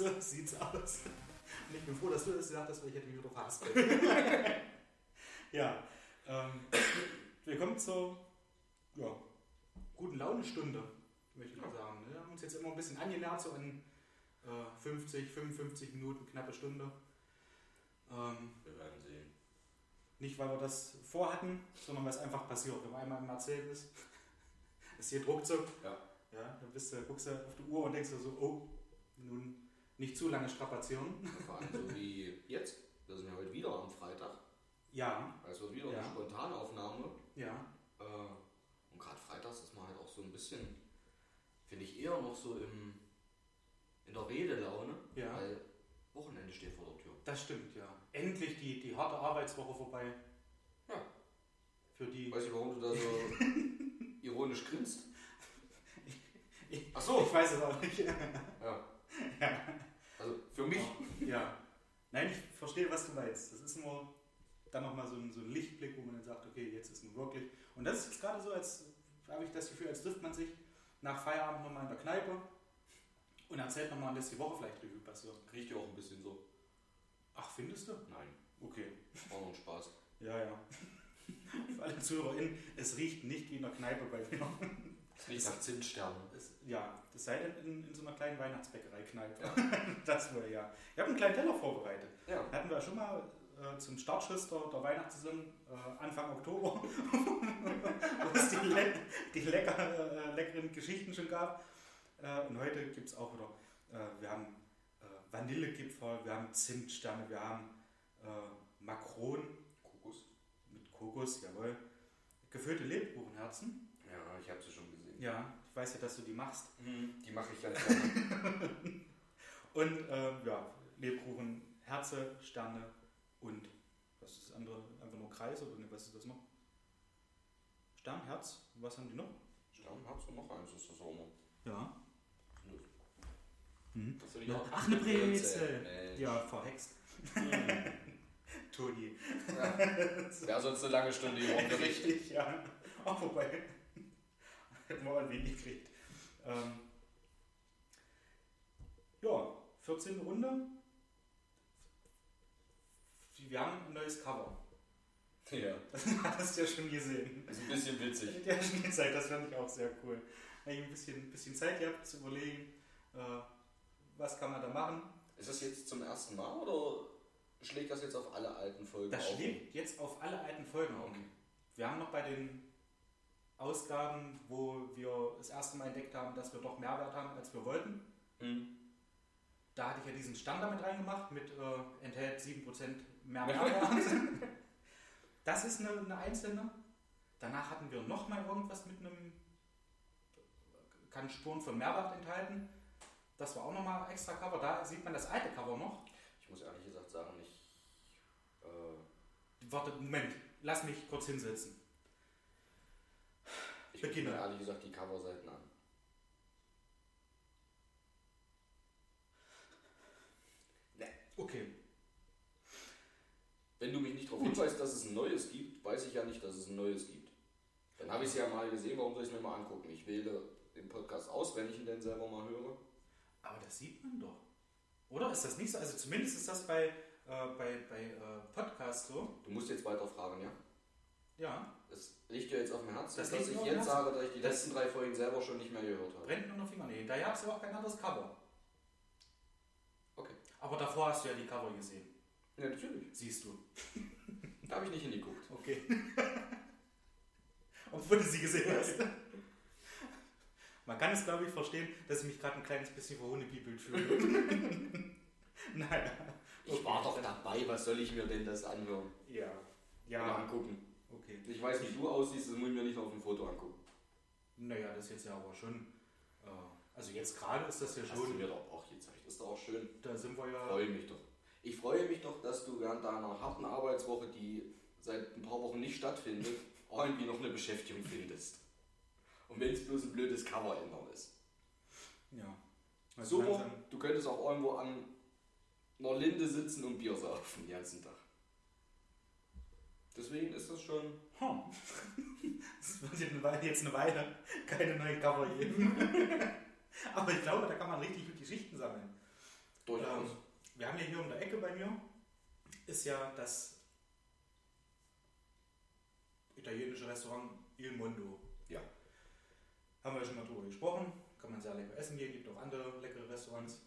So sieht's aus. Und ich bin froh, dass du das gesagt hast, weil ich hätte mich wieder verhaspelt. ja, ähm, willkommen zur ja, guten Laune-Stunde, möchte ich mal sagen. Wir haben uns jetzt immer ein bisschen angenähert, so an äh, 50, 55 Minuten, knappe Stunde. Ähm, Wir werden sehen. Nicht, weil wir das vorhatten, sondern weil es einfach passiert. Wenn man einmal im Mercedes ist, es geht ruckzuck. Ja. Ja, dann bist du, guckst du auf die Uhr und denkst dir so, oh, nun nicht zu lange strapazieren. Vor allem so wie jetzt. Wir sind ja heute wieder am Freitag. Ja, Es wird wieder Ja. eine Spontanaufnahme. ja, Äh, und gerade freitags ist man halt auch so ein bisschen, finde ich, eher noch so im, in der Redelaune. Ja. Weil Wochenende steht vor der Tür. das stimmt, ja. Endlich die, die harte Arbeitswoche vorbei. Ja. Für die. Weißt du, warum du da so ironisch grinst? Ich- Ach so. Ich weiß es auch nicht. Ja. Also für mich. Ja. Nein, ich verstehe, was du meinst. Das ist nur dann nochmal so ein, so ein Lichtblick, wo man dann sagt, okay, jetzt ist nun wirklich. Und das ist jetzt gerade so, als habe ich das Gefühl, als trifft man sich nach Feierabend nochmal in der Kneipe und erzählt nochmal, dass die Woche vielleicht Revue passiert. Riecht ja auch ein bisschen so. Ach, findest du? Nein, Okay. war nur ein Spaß. Ja, ja. Für alle ZuhörerInnen, es riecht nicht wie in der Kneipe bei mir. Es riecht nach Zimtsternen. Ja, das sei denn in, in so einer kleinen Weihnachtsbäckerei-Kneipe. Ja. Das wäre ja. Ich habe einen kleinen Teller vorbereitet. Ja. Hatten wir ja schon mal äh, zum Startschuss der, der Weihnachtssaison äh, Anfang Oktober, wo es die, le die lecker, äh, leckeren Geschichten schon gab. Äh, und heute gibt es auch wieder, äh, wir haben äh, Vanillegipfel, wir haben Zimtsterne, wir haben äh, Makron Kokos. mit Kokos, jawohl. Gefüllte Lebkuchenherzen. Ja, ich habe sie schon. Ja, ich weiß ja, dass du die machst. Mhm, Die mache ich ganz gerne. Und äh, ja, Lebkuchen, Herze, Sterne und was ist das andere? Einfach nur Kreis oder ne, was ist das noch? Stern, Herz, was haben die noch? Stern, hast du noch eins? Ist das auch noch? Ja. Mhm. Ja, ach, eine Brezel. Mensch. Ja, verhext. Mhm. Toni. Ja. Wäre sonst eine lange Stunde hier Unterricht. Richtig, ja. Auch wobei, wir ein wenig gekriegt. Ähm, ja, 14. Runde. Wir haben ein neues Cover. Ja, Das hast du ja schon gesehen. ist ein bisschen witzig. Ja schon gezeigt, das fand ich auch sehr cool. Habe ich ein bisschen, ein bisschen Zeit gehabt zu überlegen, äh, was kann man da machen. Ist das jetzt zum ersten Mal oder schlägt das jetzt auf alle alten Folgen Das auf? schlägt jetzt auf alle alten Folgen auf. Okay. Wir haben noch bei den Ausgaben, wo wir das erste Mal entdeckt haben, dass wir doch mehr Wert haben, als wir wollten. Mhm. Da hatte ich ja diesen Stand damit reingemacht, mit äh, enthält 7% mehr Mehrwert. das ist eine, eine einzelne. Danach hatten wir nochmal irgendwas mit einem, kann Spuren von Mehrwert enthalten. Das war auch nochmal extra Cover. Da sieht man das alte Cover noch. Ich muss ehrlich gesagt sagen, ich. Äh, Warte, Moment, lass mich kurz hinsetzen. Ich Beginne. ehrlich gesagt die Coverseiten an. Okay, Wenn du mich nicht darauf hinweist, dass es ein neues gibt, weiß ich ja nicht, dass es ein neues gibt. Dann habe ich es ja mal gesehen, warum soll ich es mir mal angucken? Ich wähle den Podcast aus, wenn ich ihn denn selber mal höre. aber das sieht man doch. Oder ist das nicht so? Also zumindest ist das bei, äh, bei, bei äh, Podcasts so. Du musst jetzt weiter fragen, ja? Ja, Das liegt dir jetzt auf dem Herzen, Das dass ich jetzt Herzen. sage, dass ich die Das- letzten drei Folgen selber schon nicht mehr gehört habe. brennt nur noch Fingernägel. Da gab es ja auch kein anderes Cover. Okay. Aber davor hast du ja die Cover gesehen. Ja, natürlich. Siehst du. Da habe ich nicht hingeguckt. Okay. Obwohl du sie gesehen hast. Man kann es, glaube ich, verstehen, dass ich mich gerade ein kleines bisschen verhohnepiepelt fühle. naja. Ich war doch dabei, was soll ich mir denn das anhören? Ja. Oder Ja. angucken. Okay. Ich weiß, wie du aussiehst, das muss ich mir nicht auf dem Foto angucken. Naja, das ist jetzt ja aber schon. Äh, also jetzt gerade ist das ja Hast du schon. mir doch auch gezeigt. Das ist doch auch schön. Da sind wir Ich ja. freue mich doch. Ich freue mich doch, dass du während deiner harten Arbeitswoche, die seit ein paar Wochen nicht stattfindet, irgendwie noch eine Beschäftigung findest. Und wenn es bloß ein blödes Cover ändern ist. Ja. Also Super, langsam- du könntest auch irgendwo an einer Linde sitzen und Bier saufen den ganzen Tag. Deswegen ist das schon. Hm. Es wird jetzt eine Weile- keine neuen Cover geben. Aber ich glaube, da kann man richtig gut Geschichten sammeln. Durchaus. Ähm, wir haben ja hier um der Ecke bei mir, ist ja das italienische Restaurant Il Mondo. Ja. Haben wir ja schon mal drüber gesprochen. Kann man sehr lecker essen gehen, gibt auch andere leckere Restaurants.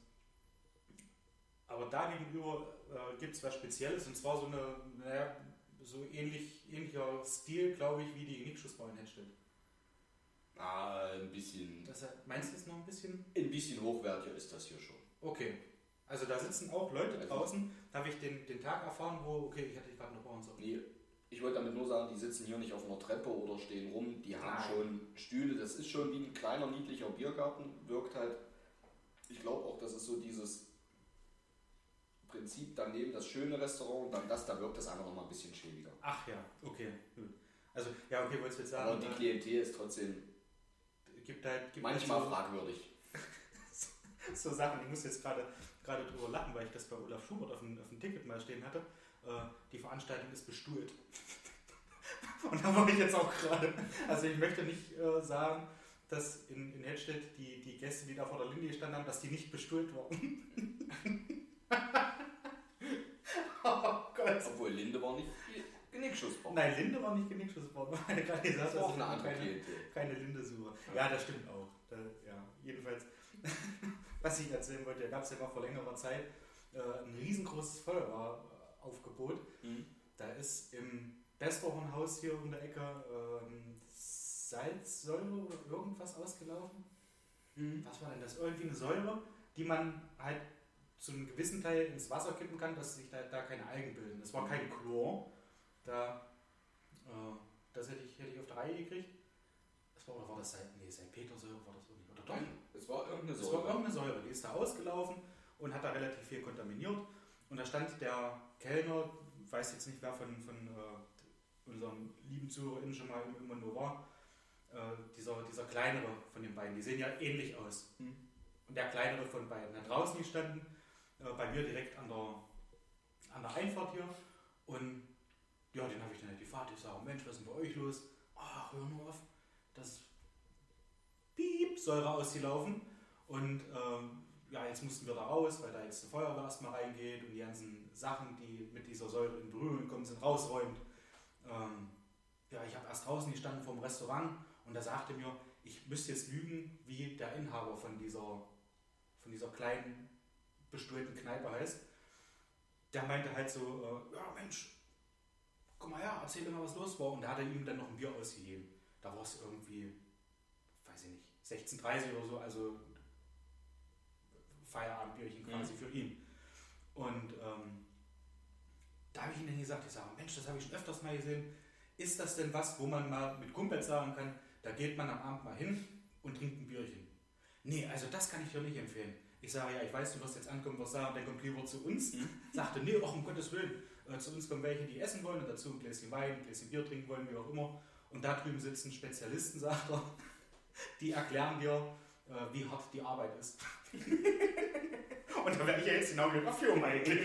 Aber da gegenüber äh, gibt es was Spezielles und zwar so eine, naja, so ähnlich, ähnlicher Stil, glaube ich, wie die Nickschussbau in Hedstedt. Ah, ein bisschen. Das, meinst du es noch ein bisschen? Ein bisschen hochwertiger ist das hier schon. Okay. Also da sitzen auch Leute Also- draußen. Da habe ich den, den Tag erfahren, wo, okay, ich hatte dich gerade noch bei uns. Nee, ich wollte damit nur sagen, die sitzen hier nicht auf einer Treppe oder stehen rum. Die haben Nein. schon Stühle. Das ist schon wie ein kleiner, niedlicher Biergarten. Wirkt halt. Ich glaube auch, das ist so dieses Prinzip daneben das schöne Restaurant und dann das, da wirkt das einfach nochmal ein bisschen schäbiger. Ach ja, okay, gut. Also, ja, okay, wolltest du jetzt Aber sagen, die Klientel ist trotzdem gibt halt, gibt manchmal halt fragwürdig. so, so Sachen, ich muss jetzt gerade gerade drüber lachen, weil ich das bei Olaf Schubert auf dem, auf dem Ticket mal stehen hatte. Äh, die Veranstaltung ist bestuhlt. Und da war ich jetzt auch gerade. Also ich möchte nicht äh, sagen, dass in, in Hedstedt die, die Gäste, die da vor der Linie gestanden haben, dass die nicht bestuhlt wurden. Gott. Obwohl Linde war nicht Genickschussbau. Nein, Linde war nicht gerade gesagt das war auch eine andere keine, keine Linde-Suche. Ja, das stimmt auch. Da, ja, jedenfalls, was ich erzählen wollte, da gab es ja mal vor längerer Zeit äh, ein riesengroßes Feuerwehraufgebot. Mhm. Da ist im Bestorhornhaus hier um der Ecke ähm, Salzsäure oder irgendwas ausgelaufen. Mhm. Was war denn das? Irgendwie eine Säure, die man halt zu einem gewissen Teil ins Wasser kippen kann, dass sich da, da keine Algen bilden. Das war kein Chlor. Da, äh, das hätte ich, hätte ich auf der Reihe gekriegt. Das war, oder war das Salz? Nee, Salpetersäure war das irgendwie. Oder doch? Es war irgendeine Es war Säure. irgendeine Säure, die ist da ausgelaufen und hat da relativ viel kontaminiert. Und da stand der Kellner, weiß jetzt nicht, wer von, von äh, unseren lieben ZuhörerInnen schon mal immer nur war, äh, dieser, dieser kleinere von den beiden, die sehen ja ähnlich aus. Mhm. Und der kleinere von beiden. Da draußen die standen, äh, bei mir direkt an der, an der Einfahrt hier. Und ja, den habe ich dann halt gefragt. Ich sage, Mensch, was ist denn bei euch los? Ach, hör nur auf. Das Piep, Säure ausgelaufen. Und ähm, ja, jetzt mussten wir da raus, weil da jetzt die Feuerwehr erstmal reingeht und die ganzen Sachen, die mit dieser Säure in Berührung kommen, sind rausräumt. Ähm, ja, ich habe erst draußen gestanden vom Restaurant und da sagte mir, ich müsste jetzt lügen, wie der Inhaber von dieser, von dieser kleinen, bestuhlten Kneipe heißt. Der meinte halt so, äh, ja Mensch, komm mal her, erzähl mir mal, was los war. Und da hat er ihm dann noch ein Bier ausgegeben. Da war es irgendwie, weiß ich nicht, 16,30 oder so, also Feierabendbierchen quasi Mhm. für ihn. Und ähm, da habe ich ihm dann gesagt, ich sage, Mensch, das habe ich schon öfters mal gesehen. Ist das denn was, wo man mal mit Kumpels sagen kann, da geht man am Abend mal hin und trinkt ein Bierchen? Nee, also das kann ich dir nicht empfehlen. Ich sage, ja, ich weiß, du wirst jetzt ankommen, wirst sagen, der kommt lieber zu uns. Mhm. Sagte, nee, auch um Gottes Willen. Äh, zu uns kommen welche, die essen wollen und dazu ein Gläschen Wein, ein Gläschen Bier trinken wollen, wie auch immer. Und da drüben sitzen Spezialisten, sagt er, die erklären dir, äh, wie hart die Arbeit ist. und da werde ich ja jetzt genau mit Firma eigentlich.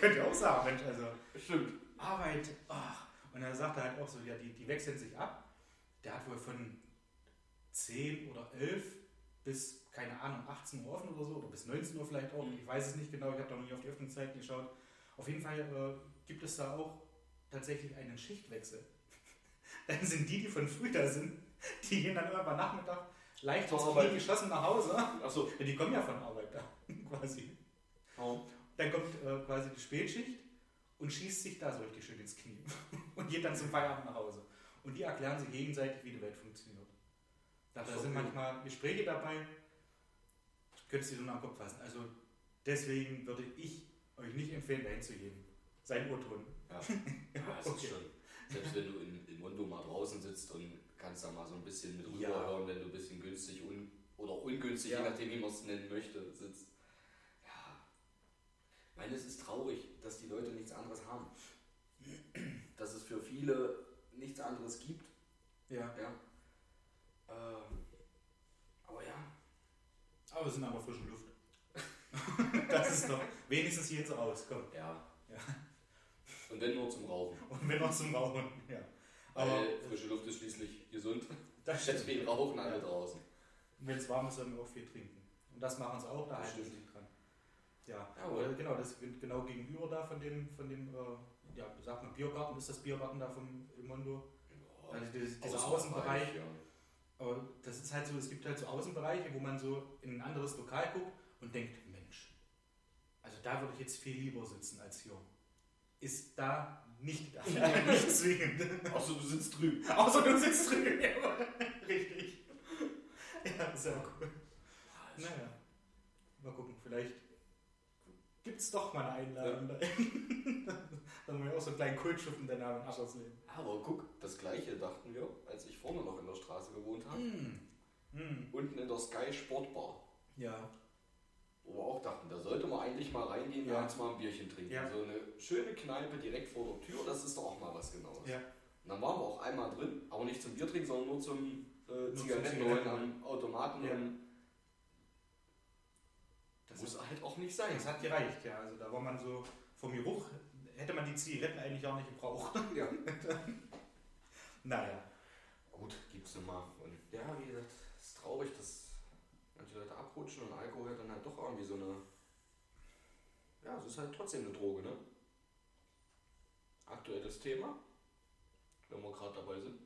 Könnt ihr auch sagen, Mensch, also Stimmt. Arbeit, ach. Und dann sagt er halt auch so, ja, die, die wechseln sich ab. Der hat wohl von 10 oder 11 bis, keine Ahnung, 18 Uhr offen oder so, oder bis 19 Uhr vielleicht auch. Ich weiß es nicht genau, ich habe da noch nie auf die Öffnungszeiten geschaut. Auf jeden Fall äh, gibt es da auch tatsächlich einen Schichtwechsel. dann sind die, die von früh da sind, die gehen dann immer bei Nachmittag leicht aus Arbeit. Knie geschossen nach Hause. Achso. Ja, die kommen ja von Arbeit da, quasi. Oh. Dann kommt äh, quasi die Spätschicht und schießt sich da so richtig schön ins Knie und geht dann zum Feierabend nach Hause. Und die erklären sich gegenseitig, wie die Welt funktioniert. Da, da sind manchmal Gespräche dabei, könntest du dir nur am Kopf fassen. Also deswegen würde ich euch nicht empfehlen, dahin zu gehen. Sein Urton. Ja, ja das Okay. ist schon. Selbst wenn du in, in Mondo mal draußen sitzt und kannst da mal so ein bisschen mit Ja. rüberhören, wenn du ein bisschen günstig un, oder ungünstig, Ja. je nachdem wie man es nennen möchte, sitzt. Ja. Ich meine, es ist traurig, dass die Leute nichts anderes haben. Dass es für viele nichts anderes gibt. Ja. Ja. Äh, aber ja. Aber wir sind an der frischen Luft. das ist doch wenigstens jetzt raus. Komm. Ja. Ja. Und wenn nur zum Rauchen. Und wenn noch zum Rauchen, ja. Aber Weil frische Luft ist schließlich gesund. das Deswegen rauchen alle draußen. Wenn es warm ist, sollen wir auch viel trinken. Und das machen sie auch, da Das halten sie stimmt. sich dran. Ja, Ja, aber aber- genau, das ist genau gegenüber da von dem, von dem äh, ja, sagt man Biergarten, ist das Biergarten da vom Mondo? Also dieses- dieser Außenbereich. ja. Aber das ist halt so, es gibt halt so Außenbereiche, wo man so in ein anderes Lokal guckt und denkt, Mensch, also da würde ich jetzt viel lieber sitzen als hier. Ist da nicht, da, nicht zwingend. Außer du sitzt drüben. Außer du sitzt drüben. Ja, Richtig. Ja, sehr cool. Naja, mal gucken, vielleicht gibt es doch mal eine Einladung dahin. Dann haben wir auch so einen kleinen Kultschiff in der Namen Aschersleben. Aber guck, das gleiche dachten wir, als ich vorne noch in der Straße gewohnt habe. Mm. Mm. Unten in der Sky Sportbar. Ja, Wo wir auch dachten, da sollte man eigentlich mal reingehen und Ja. abends mal ein Bierchen trinken. Ja. So eine schöne Kneipe direkt vor der Tür, das ist doch auch mal was Genaues. ja. Und dann waren wir auch einmal drin, aber nicht zum Bier trinken, sondern nur zum äh, Zigaretten holen am Automaten. Ja. Muss halt auch nicht sein. das hat gereicht, ja. Also da war man so vom Geruch, hätte man die Zigaretten eigentlich auch nicht gebraucht. ja. Naja. Gut, gibt's immer. Und ja, wie gesagt, es ist traurig, dass manche Leute abrutschen und Alkohol dann halt doch irgendwie so eine. Ja, es ist halt trotzdem eine Droge, ne? Aktuelles Thema, wenn wir gerade dabei sind.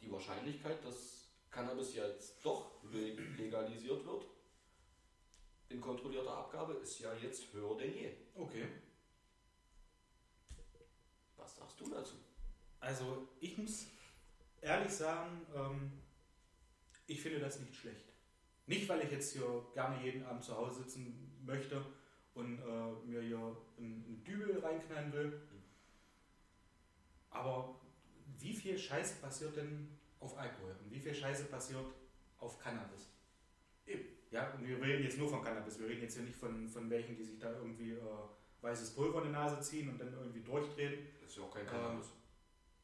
Die Wahrscheinlichkeit, dass Cannabis jetzt doch le- legalisiert wird, in kontrollierter Abgabe, ist ja jetzt höher denn je. Okay. Was sagst du dazu? Also ich muss ehrlich sagen, ähm, ich finde das nicht schlecht. Nicht, weil ich jetzt hier gerne jeden Abend zu Hause sitzen möchte und äh, mir hier einen, einen Dübel reinknallen will. Aber wie viel Scheiße passiert denn auf Alkohol und wie viel Scheiße passiert auf Cannabis? Ja, und wir reden jetzt nur von Cannabis. Wir reden jetzt hier nicht von, von welchen, die sich da irgendwie äh, weißes Pulver in die Nase ziehen und dann irgendwie durchdrehen. Das ist ja auch kein Cannabis.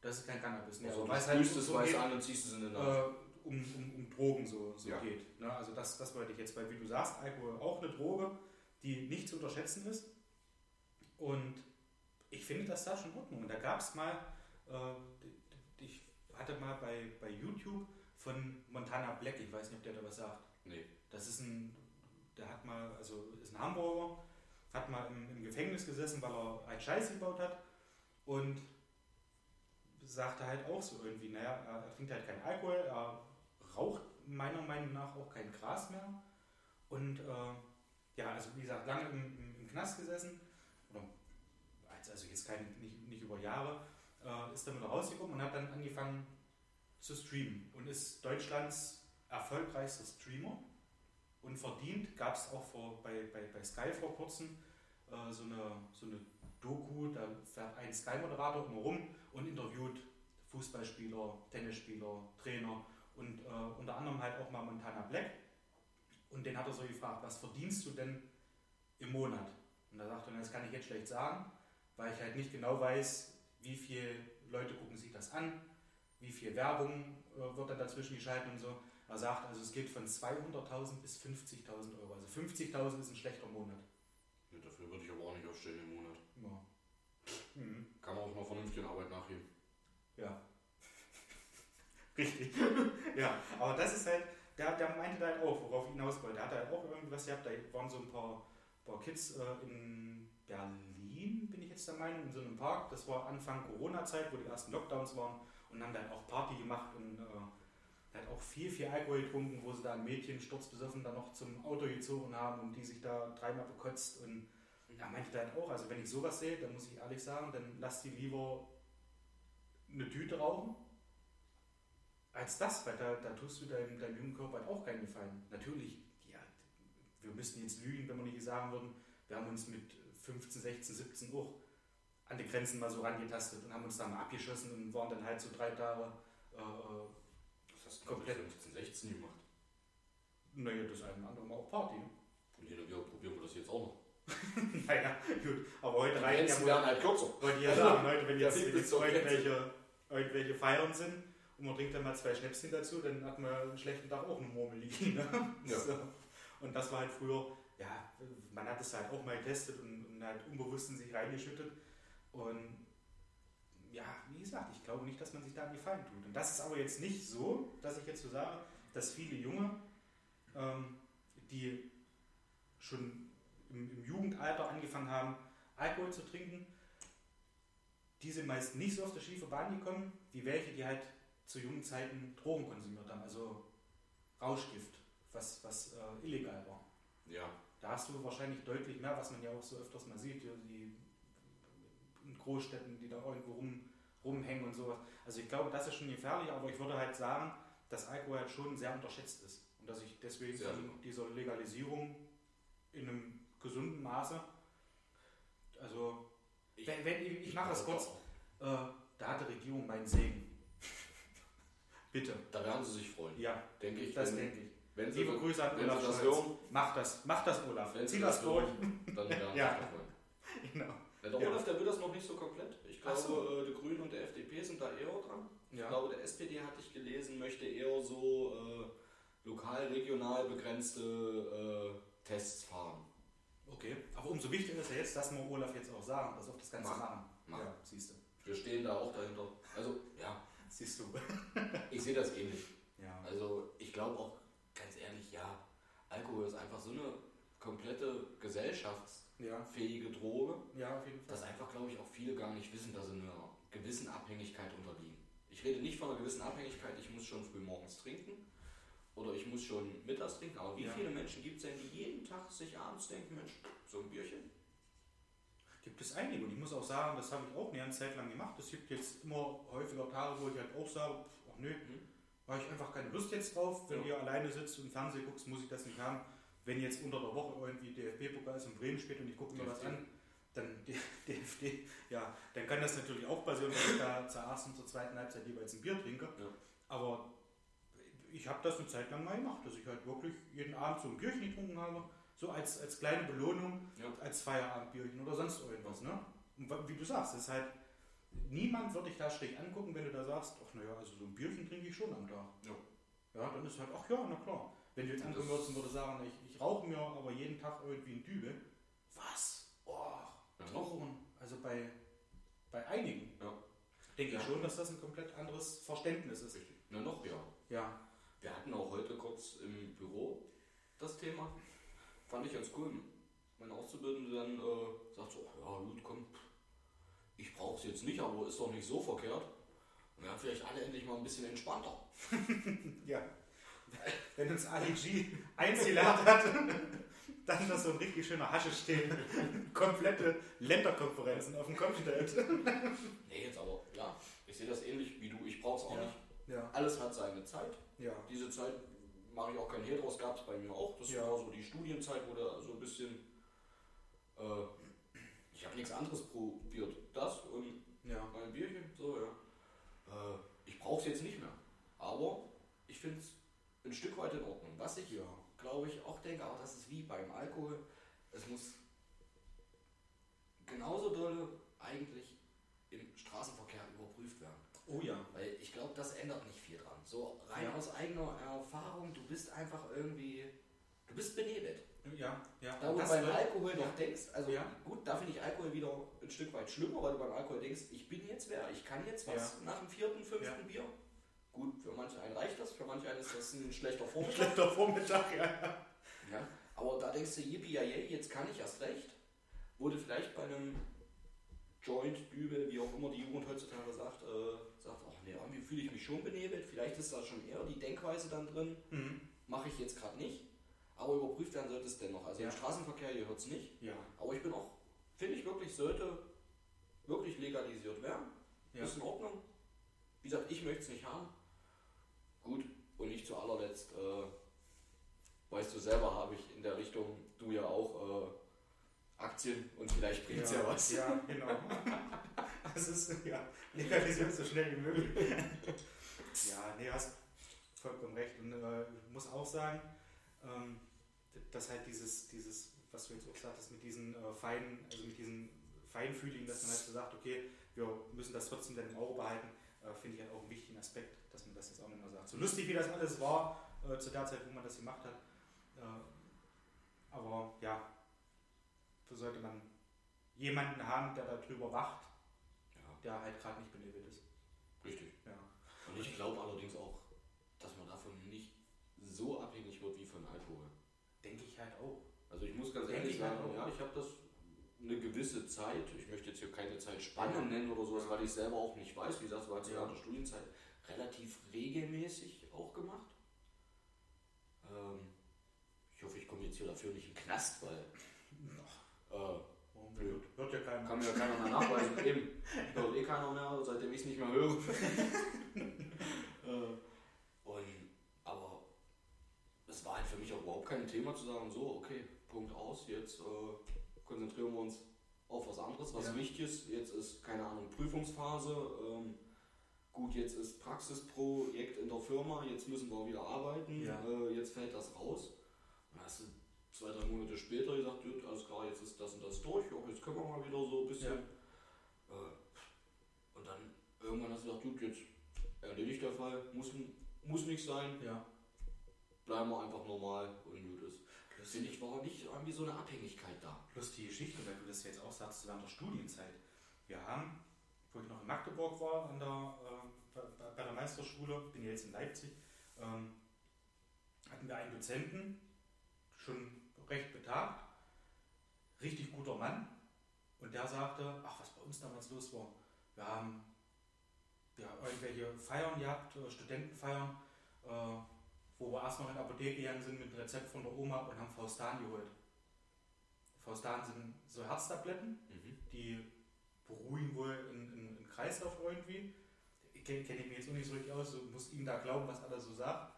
Das ist kein Cannabis. Ne? Also, du weil es halt es so weiß geht, an und ziehst es in den Nase. äh, um, um, um Drogen so, so Ja. geht. Ne? Also das, das wollte ich jetzt, weil wie du sagst, Alkohol auch eine Droge, die nicht zu unterschätzen ist. Und ich finde das da schon in Ordnung. Und da gab es mal, äh, ich hatte mal bei, bei YouTube von Montana Black, ich weiß nicht, ob der da was sagt. Nee. Das ist ein, der hat mal, also ist ein Hamburger, hat mal im, im Gefängnis gesessen, weil er einen Scheiß gebaut hat und sagte halt auch so irgendwie, naja, er, er trinkt halt keinen Alkohol, er raucht meiner Meinung nach auch kein Gras mehr und äh, ja, also wie gesagt, lange im, im, im Knast gesessen, oder als- also jetzt kein, nicht, nicht über Jahre, äh, ist wieder rausgekommen und hat dann angefangen zu streamen und ist Deutschlands erfolgreichster Streamer und verdient, gab es auch vor, bei, bei, bei Sky vor kurzem äh, so, eine, so eine Doku, da fährt ein Sky-Moderator immer rum und interviewt Fußballspieler, Tennisspieler, Trainer und äh, unter anderem halt auch mal Montana Black. Und den hat er so gefragt, was verdienst du denn im Monat? Und da sagt er, das kann ich jetzt schlecht sagen, weil ich halt nicht genau weiß, wie viele Leute gucken sich das an, wie viel Werbung äh, wird dann dazwischen geschalten und so. Er sagt, also es geht von 200.000 bis 50.000 Euro. Also 50.000 ist ein schlechter Monat. Ja, dafür würde ich aber auch nicht aufstehen im Monat. Ja. Mhm. Kann man auch mal vernünftig in Arbeit nachheben. Ja. Richtig. ja, aber das ist halt, der, der meinte da halt auch, worauf ich hinaus wollte. Der hat halt auch irgendwas gehabt, da waren so ein paar, paar Kids äh, in Berlin, bin ich jetzt der Meinung, in so einem Park. Das war Anfang Corona-Zeit, wo die ersten Lockdowns waren und haben dann auch Party gemacht und äh, hat auch viel, viel Alkohol getrunken, wo sie da ein Mädchen sturzbesoffen dann noch zum Auto gezogen haben und die sich da dreimal bekotzt und er meinte dann auch, also wenn ich sowas sehe, dann muss ich ehrlich sagen, dann lass die lieber eine Tüte rauchen, als das, weil da, da tust du deinem, deinem jungen Körper halt auch keinen Gefallen. Natürlich, ja, wir müssten jetzt lügen, wenn wir nicht sagen würden, wir haben uns mit 15, 16, 17 auch an die Grenzen mal so rangetastet und haben uns da mal abgeschossen und waren dann halt so drei Tage, äh, Du Komplett. mit 15, 16 gemacht? naja, das eine oder andere Mal auch Party. Und und wieder probieren wir das jetzt auch noch. naja, gut, aber heute Die Grenzen wohl werden halt kürzer. Wollte ich ja sagen, Leute, wenn jetzt, wenn jetzt irgendwelche, irgendwelche Feiern sind und man trinkt dann mal zwei Schnäpschen dazu, dann hat man einen schlechten Tag auch eine Murmel liegen. Ne? Ja. So. Und das war halt früher, ja, man hat es halt auch mal getestet und, und halt unbewusst in sich reingeschüttet. Und ja, wie gesagt, ich glaube nicht, dass man sich da einen Gefallen tut. Und das ist aber jetzt nicht so, dass ich jetzt so sage, dass viele Junge, ähm, die schon im, im Jugendalter angefangen haben, Alkohol zu trinken, die sind meist nicht so auf der schiefe Bahn gekommen, wie welche, die halt zu jungen Zeiten Drogen konsumiert haben, also Rauschgift, was, was äh, illegal war. Ja. Da hast du wahrscheinlich deutlich mehr, was man ja auch so öfters mal sieht, die in Großstädten, die da irgendwo rum, rumhängen und sowas. Also ich glaube, das ist schon gefährlich, aber ich würde halt sagen, dass Alkohol halt schon sehr unterschätzt ist und dass ich deswegen Sehr von dieser Legalisierung in einem gesunden Maße, also Ich- wenn, wenn, ich, ich mache es kurz, äh, da hat die Regierung meinen Segen. Bitte. Da werden sie sich freuen, Ja, denke ich. das wenn, denke ich. wenn sie, Liebe Grüße an Olaf das Scholz. Mach das, mach das, Olaf. wenn Zieh sie das das durch. dann werden sie Ja. sich freuen. Genau. Der Ja. Olaf, der will das noch nicht so komplett. Ich glaube, so. äh, die Grünen und der FDP sind da eher dran. Ich Ja. glaube, der SPD, hatte ich gelesen, möchte eher so äh, lokal, regional begrenzte äh, Tests fahren. Okay, aber umso wichtiger ist ja jetzt, dass wir Olaf jetzt auch sagen, dass auch das Ganze Mach. machen. Mach. Ja, siehst du. Wir stehen da auch dahinter. Also, ja, Siehst du. ich sehe das ähnlich. Ja. Also, ich glaube auch, ganz ehrlich, ja, Alkohol ist einfach so eine komplette gesellschaftsfähige Ja, Droge, ja, auf jeden Fall. dass einfach, glaube ich, auch viele gar nicht wissen, dass sie einer gewissen Abhängigkeit unterliegen. Ich rede nicht von einer gewissen Abhängigkeit, ich muss schon früh morgens trinken oder ich muss schon mittags trinken, aber wie Ja. viele Menschen gibt es denn, die jeden Tag sich abends denken, Mensch, so ein Bierchen? Gibt es einige und ich muss auch sagen, das habe ich auch eine ganze Zeit lang gemacht. Es gibt jetzt immer häufiger Tage, wo ich halt auch sage, ach nö, Mhm. habe ich einfach keine Lust jetzt drauf. Wenn Ja. du hier alleine sitzt und Fernsehen guckst, muss ich das nicht haben. Wenn jetzt unter der Woche irgendwie DFB-Pokal ist und Bremen spielt und ich gucke mir was DFB. an, dann DFD, ja, dann kann das natürlich auch passieren, dass ich da zur ersten, zur zweiten Halbzeit jeweils ein Bier trinke. Ja. Aber ich habe das eine Zeit lang mal gemacht, dass ich halt wirklich jeden Abend so ein Bierchen getrunken habe, so als, als kleine Belohnung, Ja. als Feierabendbierchen oder sonst irgendwas. Ne? Und wie du sagst, es ist halt, niemand wird dich da schräg angucken, wenn du da sagst, ach naja, also so ein Bierchen trinke ich schon am Tag. Ja. Ja, dann ist halt, ach ja, na klar. Wenn du jetzt ankommen würdest und würdest sagen, ich, ich rauche mir aber jeden Tag irgendwie ein Dübel. Was? Oh? Rauchen. Also bei, bei einigen. Ja. Denke Ja. ich schon, dass das ein komplett anderes Verständnis ist. Richtig. Na noch, ja. Ja. Wir hatten auch heute kurz im Büro das Thema. Fand ich ganz cool. Mein Auszubildende dann äh, sagt so, ja gut, komm, ich brauche es jetzt nicht, aber ist doch nicht so verkehrt. Und wir haben vielleicht alle endlich mal ein bisschen entspannter. Ja. Wenn uns Ali G eingelernt hat, dann ist so ein richtig schöner Hasche stehen. Komplette Länderkonferenzen auf dem Kontinent. Nee, jetzt aber, ja, ich sehe das ähnlich wie du, ich brauche es auch Ja. nicht. Ja. Alles hat seine Zeit. Ja. Diese Zeit mache ich auch kein Hehl draus, gab es bei mir auch. Das Ja. war so die Studienzeit, wo da so ein bisschen, äh, ich habe nichts anderes probiert. Das und Ja. mein Bierchen, so ja. Äh, ich brauche es jetzt nicht mehr. Aber ich finde es ein Stück weit in Ordnung. Was ich, Ja. glaube ich, auch denke, aber das ist wie beim Alkohol. Es muss genauso dolle eigentlich im Straßenverkehr überprüft werden. Oh ja. Weil ich glaube, das ändert nicht viel dran. So rein Ja. aus eigener Erfahrung, du bist einfach irgendwie, du bist benebelt. Ja. ja. Da wo du beim Alkohol ja. noch denkst, also Ja. gut, da finde ich Alkohol wieder ein Stück weit schlimmer, weil du beim Alkohol denkst, ich bin jetzt wer, ich kann jetzt was nach dem vierten, fünften. Bier. Gut, für manche einen reicht das, für manche einen ist das ein schlechter Vormittag. Schlechter Vormittag, ja. Ja, aber da denkst du, yippie jetzt kann ich erst recht. Wurde vielleicht bei einem Joint, Dübel, wie auch immer die Jugend heutzutage sagt, äh, sagt, ach nee, irgendwie fühle ich mich schon benebelt. Vielleicht ist da schon eher die Denkweise dann drin, Mhm. mache ich jetzt gerade nicht. Aber überprüft werden sollte es dennoch. Also Ja. im Straßenverkehr hier hört es nicht. Ja. Aber ich bin auch, finde ich wirklich, sollte wirklich legalisiert werden. Ja. Ist in Ordnung. Wie gesagt, ich möchte es nicht haben. Gut, und nicht zu allerletzt, äh, weißt du selber, habe ich in der Richtung, du ja auch, äh, Aktien und vielleicht bringt es ja, was. Ja, genau. Das ist, ja, legalisiert so schnell wie möglich. Ja, nee, hast vollkommen recht. Und äh, ich muss auch sagen, ähm, dass halt dieses, dieses, was du jetzt auch sagtest, mit diesen äh, feinen, also mit diesen Feinfühligen, dass man halt so sagt, okay, wir müssen das trotzdem dann im Auge behalten, äh, finde ich halt auch einen wichtigen Aspekt, dass man das jetzt auch nicht mehr sagt. So lustig wie das alles war, äh, zu der Zeit, wo man das gemacht hat. Äh, aber ja, so sollte man jemanden haben, der darüber wacht, Ja. der halt gerade nicht benebelt ist. Richtig. Ja. Und ich glaube allerdings auch, dass man davon nicht so abhängig wird wie von Alkohol. Denke ich halt auch. Also ich muss ganz Denke ehrlich ich halt sagen, auch. ja, ich habe das eine gewisse Zeit, ich möchte jetzt hier keine Zeitspanne nennen oder sowas, weil ich selber auch nicht weiß, wie gesagt, es war zu Ja. der Studienzeit relativ regelmäßig auch gemacht. Ähm, ich hoffe, ich komme jetzt hier dafür nicht in den Knast, weil äh, Warum hört, hört ja keiner. kann mir ja keiner mehr nachweisen. Eben, hört eh keiner mehr, seitdem ich es nicht mehr höre. äh, und, aber es war halt für mich auch überhaupt kein Thema zu sagen, so, okay, Punkt aus, jetzt äh, konzentrieren wir uns auf was anderes, was Ja. wichtig ist. Jetzt ist, keine Ahnung, Prüfungsphase. Ähm, gut, jetzt ist Praxisprojekt in der Firma, jetzt müssen wir wieder arbeiten, Ja. äh, jetzt fällt das raus. Dann hast du zwei, drei Monate später gesagt, gut, alles klar, jetzt ist das und das durch, ja, jetzt können wir mal wieder so ein bisschen. Äh, und dann irgendwann hast du gesagt, gut, jetzt erledigt der Fall, muss, muss nicht sein, Ja. bleiben wir einfach normal und gut ist. Finde ich, war nicht irgendwie so eine Abhängigkeit da. Plus die Geschichte, weil du das jetzt auch sagst, während der Studienzeit. Wir haben, wo ich noch in Magdeburg war, an der, äh, bei, bei der Meisterschule, bin jetzt in Leipzig, ähm, hatten wir einen Dozenten, schon recht betagt, richtig guter Mann, und der sagte, ach, was bei uns damals los war. Wir haben ja, irgendwelche Feiern gehabt, äh, Studentenfeiern, äh, wo wir erst noch in die Apotheke gegangen sind mit einem Rezept von der Oma und haben Faustan geholt. Faustan sind so Herztabletten, die beruhigen wohl einen, Kreislauf irgendwie. Kenne kenn ich mich jetzt auch nicht so richtig aus, so muss ihm da glauben, was er so sagt.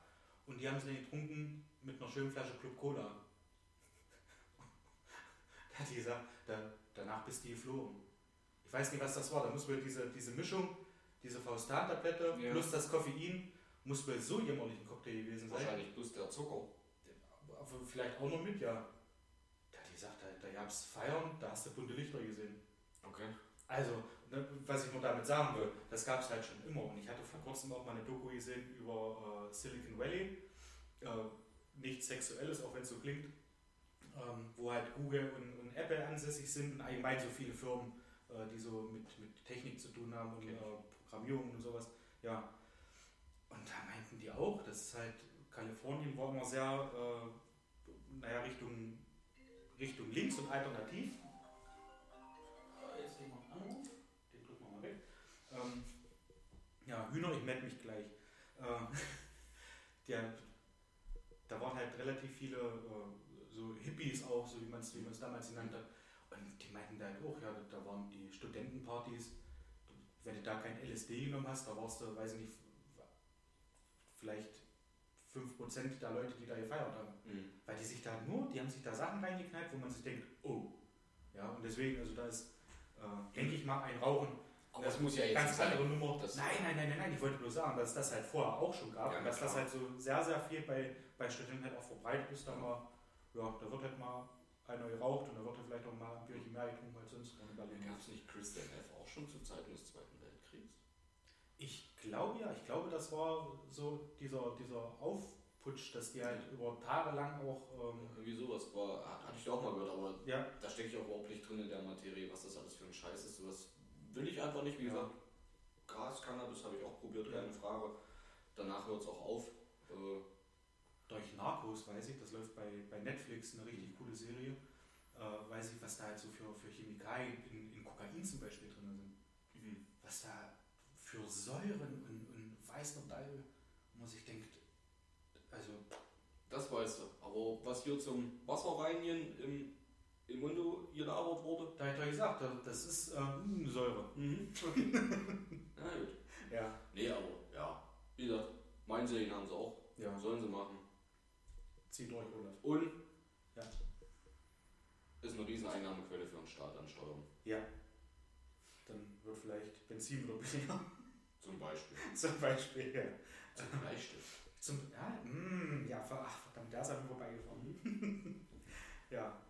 Und die haben sie dann getrunken mit einer schönen Flasche Club Cola. da hat die gesagt, da, danach bist du geflogen. Ich weiß nicht, was das war. Da muss wohl diese, diese Mischung, diese Faustan-Tablette Ja. plus das Koffein, muss wohl so jämmerlich ein Cocktail gewesen sein. Wahrscheinlich plus der Zucker. Vielleicht auch noch mit, ja. Da hat die gesagt, da, da gab es Feiern, da hast du bunte Lichter gesehen. Okay. Also, ne, was ich nur damit sagen will, das gab es halt schon immer. Und ich hatte vor kurzem auch mal eine Doku gesehen über äh, Silicon Valley. Äh, nichts Sexuelles, auch wenn es so klingt. Ähm, wo halt Google und, und Apple ansässig sind und allgemein so viele Firmen, äh, die so mit, mit Technik zu tun haben und Okay. äh, Programmierung und sowas. Ja. Und da meinten die auch, dass es halt Kalifornien war immer sehr, äh, naja, Richtung, Richtung links und alternativ. Der, da waren halt relativ viele äh, so Hippies auch, so wie man es wie man's damals genannt hat. Und die meinten da halt auch, ja, da waren die Studentenpartys. Wenn du da kein LSD genommen hast, da warst du, weiß ich nicht, vielleicht 5% der Leute, die da gefeiert haben. Mhm. Weil die sich da nur, die haben sich da Sachen reingeknallt, wo man sich denkt, oh. Ja, und deswegen, also da ist, äh, denke ich mal, ein Rauchen Aber das muss ja jetzt ganz andere Nummer. Das- nein, nein, nein, nein, nein, ich wollte bloß sagen, dass es das halt vorher auch schon gab Ja, und dass klar. das halt so sehr, sehr viel bei, bei Studenten halt auch verbreitet ist. Da, mal, ja, da wird halt mal einer geraucht und da wird halt vielleicht auch mal ein Bierchen mehr getrunken als sonst. Gab es nicht Christian F. auch schon zu Zeiten des Zweiten Weltkriegs? Ich glaube ja, ich glaube, das war so dieser, dieser Aufputsch, dass die halt über Tage lang auch. Ähm, Irgendwie sowas war, hat- hatte ich auch mal gehört, aber ja, da stecke ich auch überhaupt nicht drin in der Materie, was das alles für ein Scheiß ist. Sowas will ich einfach nicht. Wie Ja. gesagt, Gras, Cannabis habe ich auch probiert, keine Frage. Danach hört es auch auf. Äh, durch Narcos weiß ich, das läuft bei, bei Netflix, eine richtig coole Serie. Äh, weiß ich, was da halt so für, für Chemikalien in, in Kokain zum Beispiel drin sind. was da für Säuren und, und weiß der Teufel, wo man sich denkt, also das weißt du. Aber was hier zum Wasserreinigen im, im Mundo gelabert wurde, da hat er gesagt, das- ist ähm, Säure. Mhm. Na gut. Ja. Nee, aber ja, wie gesagt, meinen Serien haben sie auch. Ja, Sollen sie machen. zieh durch, Olaf. Und Ja. ist eine riesen Einnahmequelle für den Staat an Steuern. Ja. Dann wird vielleicht Benzin wieder billiger. Zum Beispiel. Zum Beispiel, ja. Zum Bleistift. Zum, ja, mm, ja, ver- ach, verdammt, der ist mir vorbeigefahren. ja.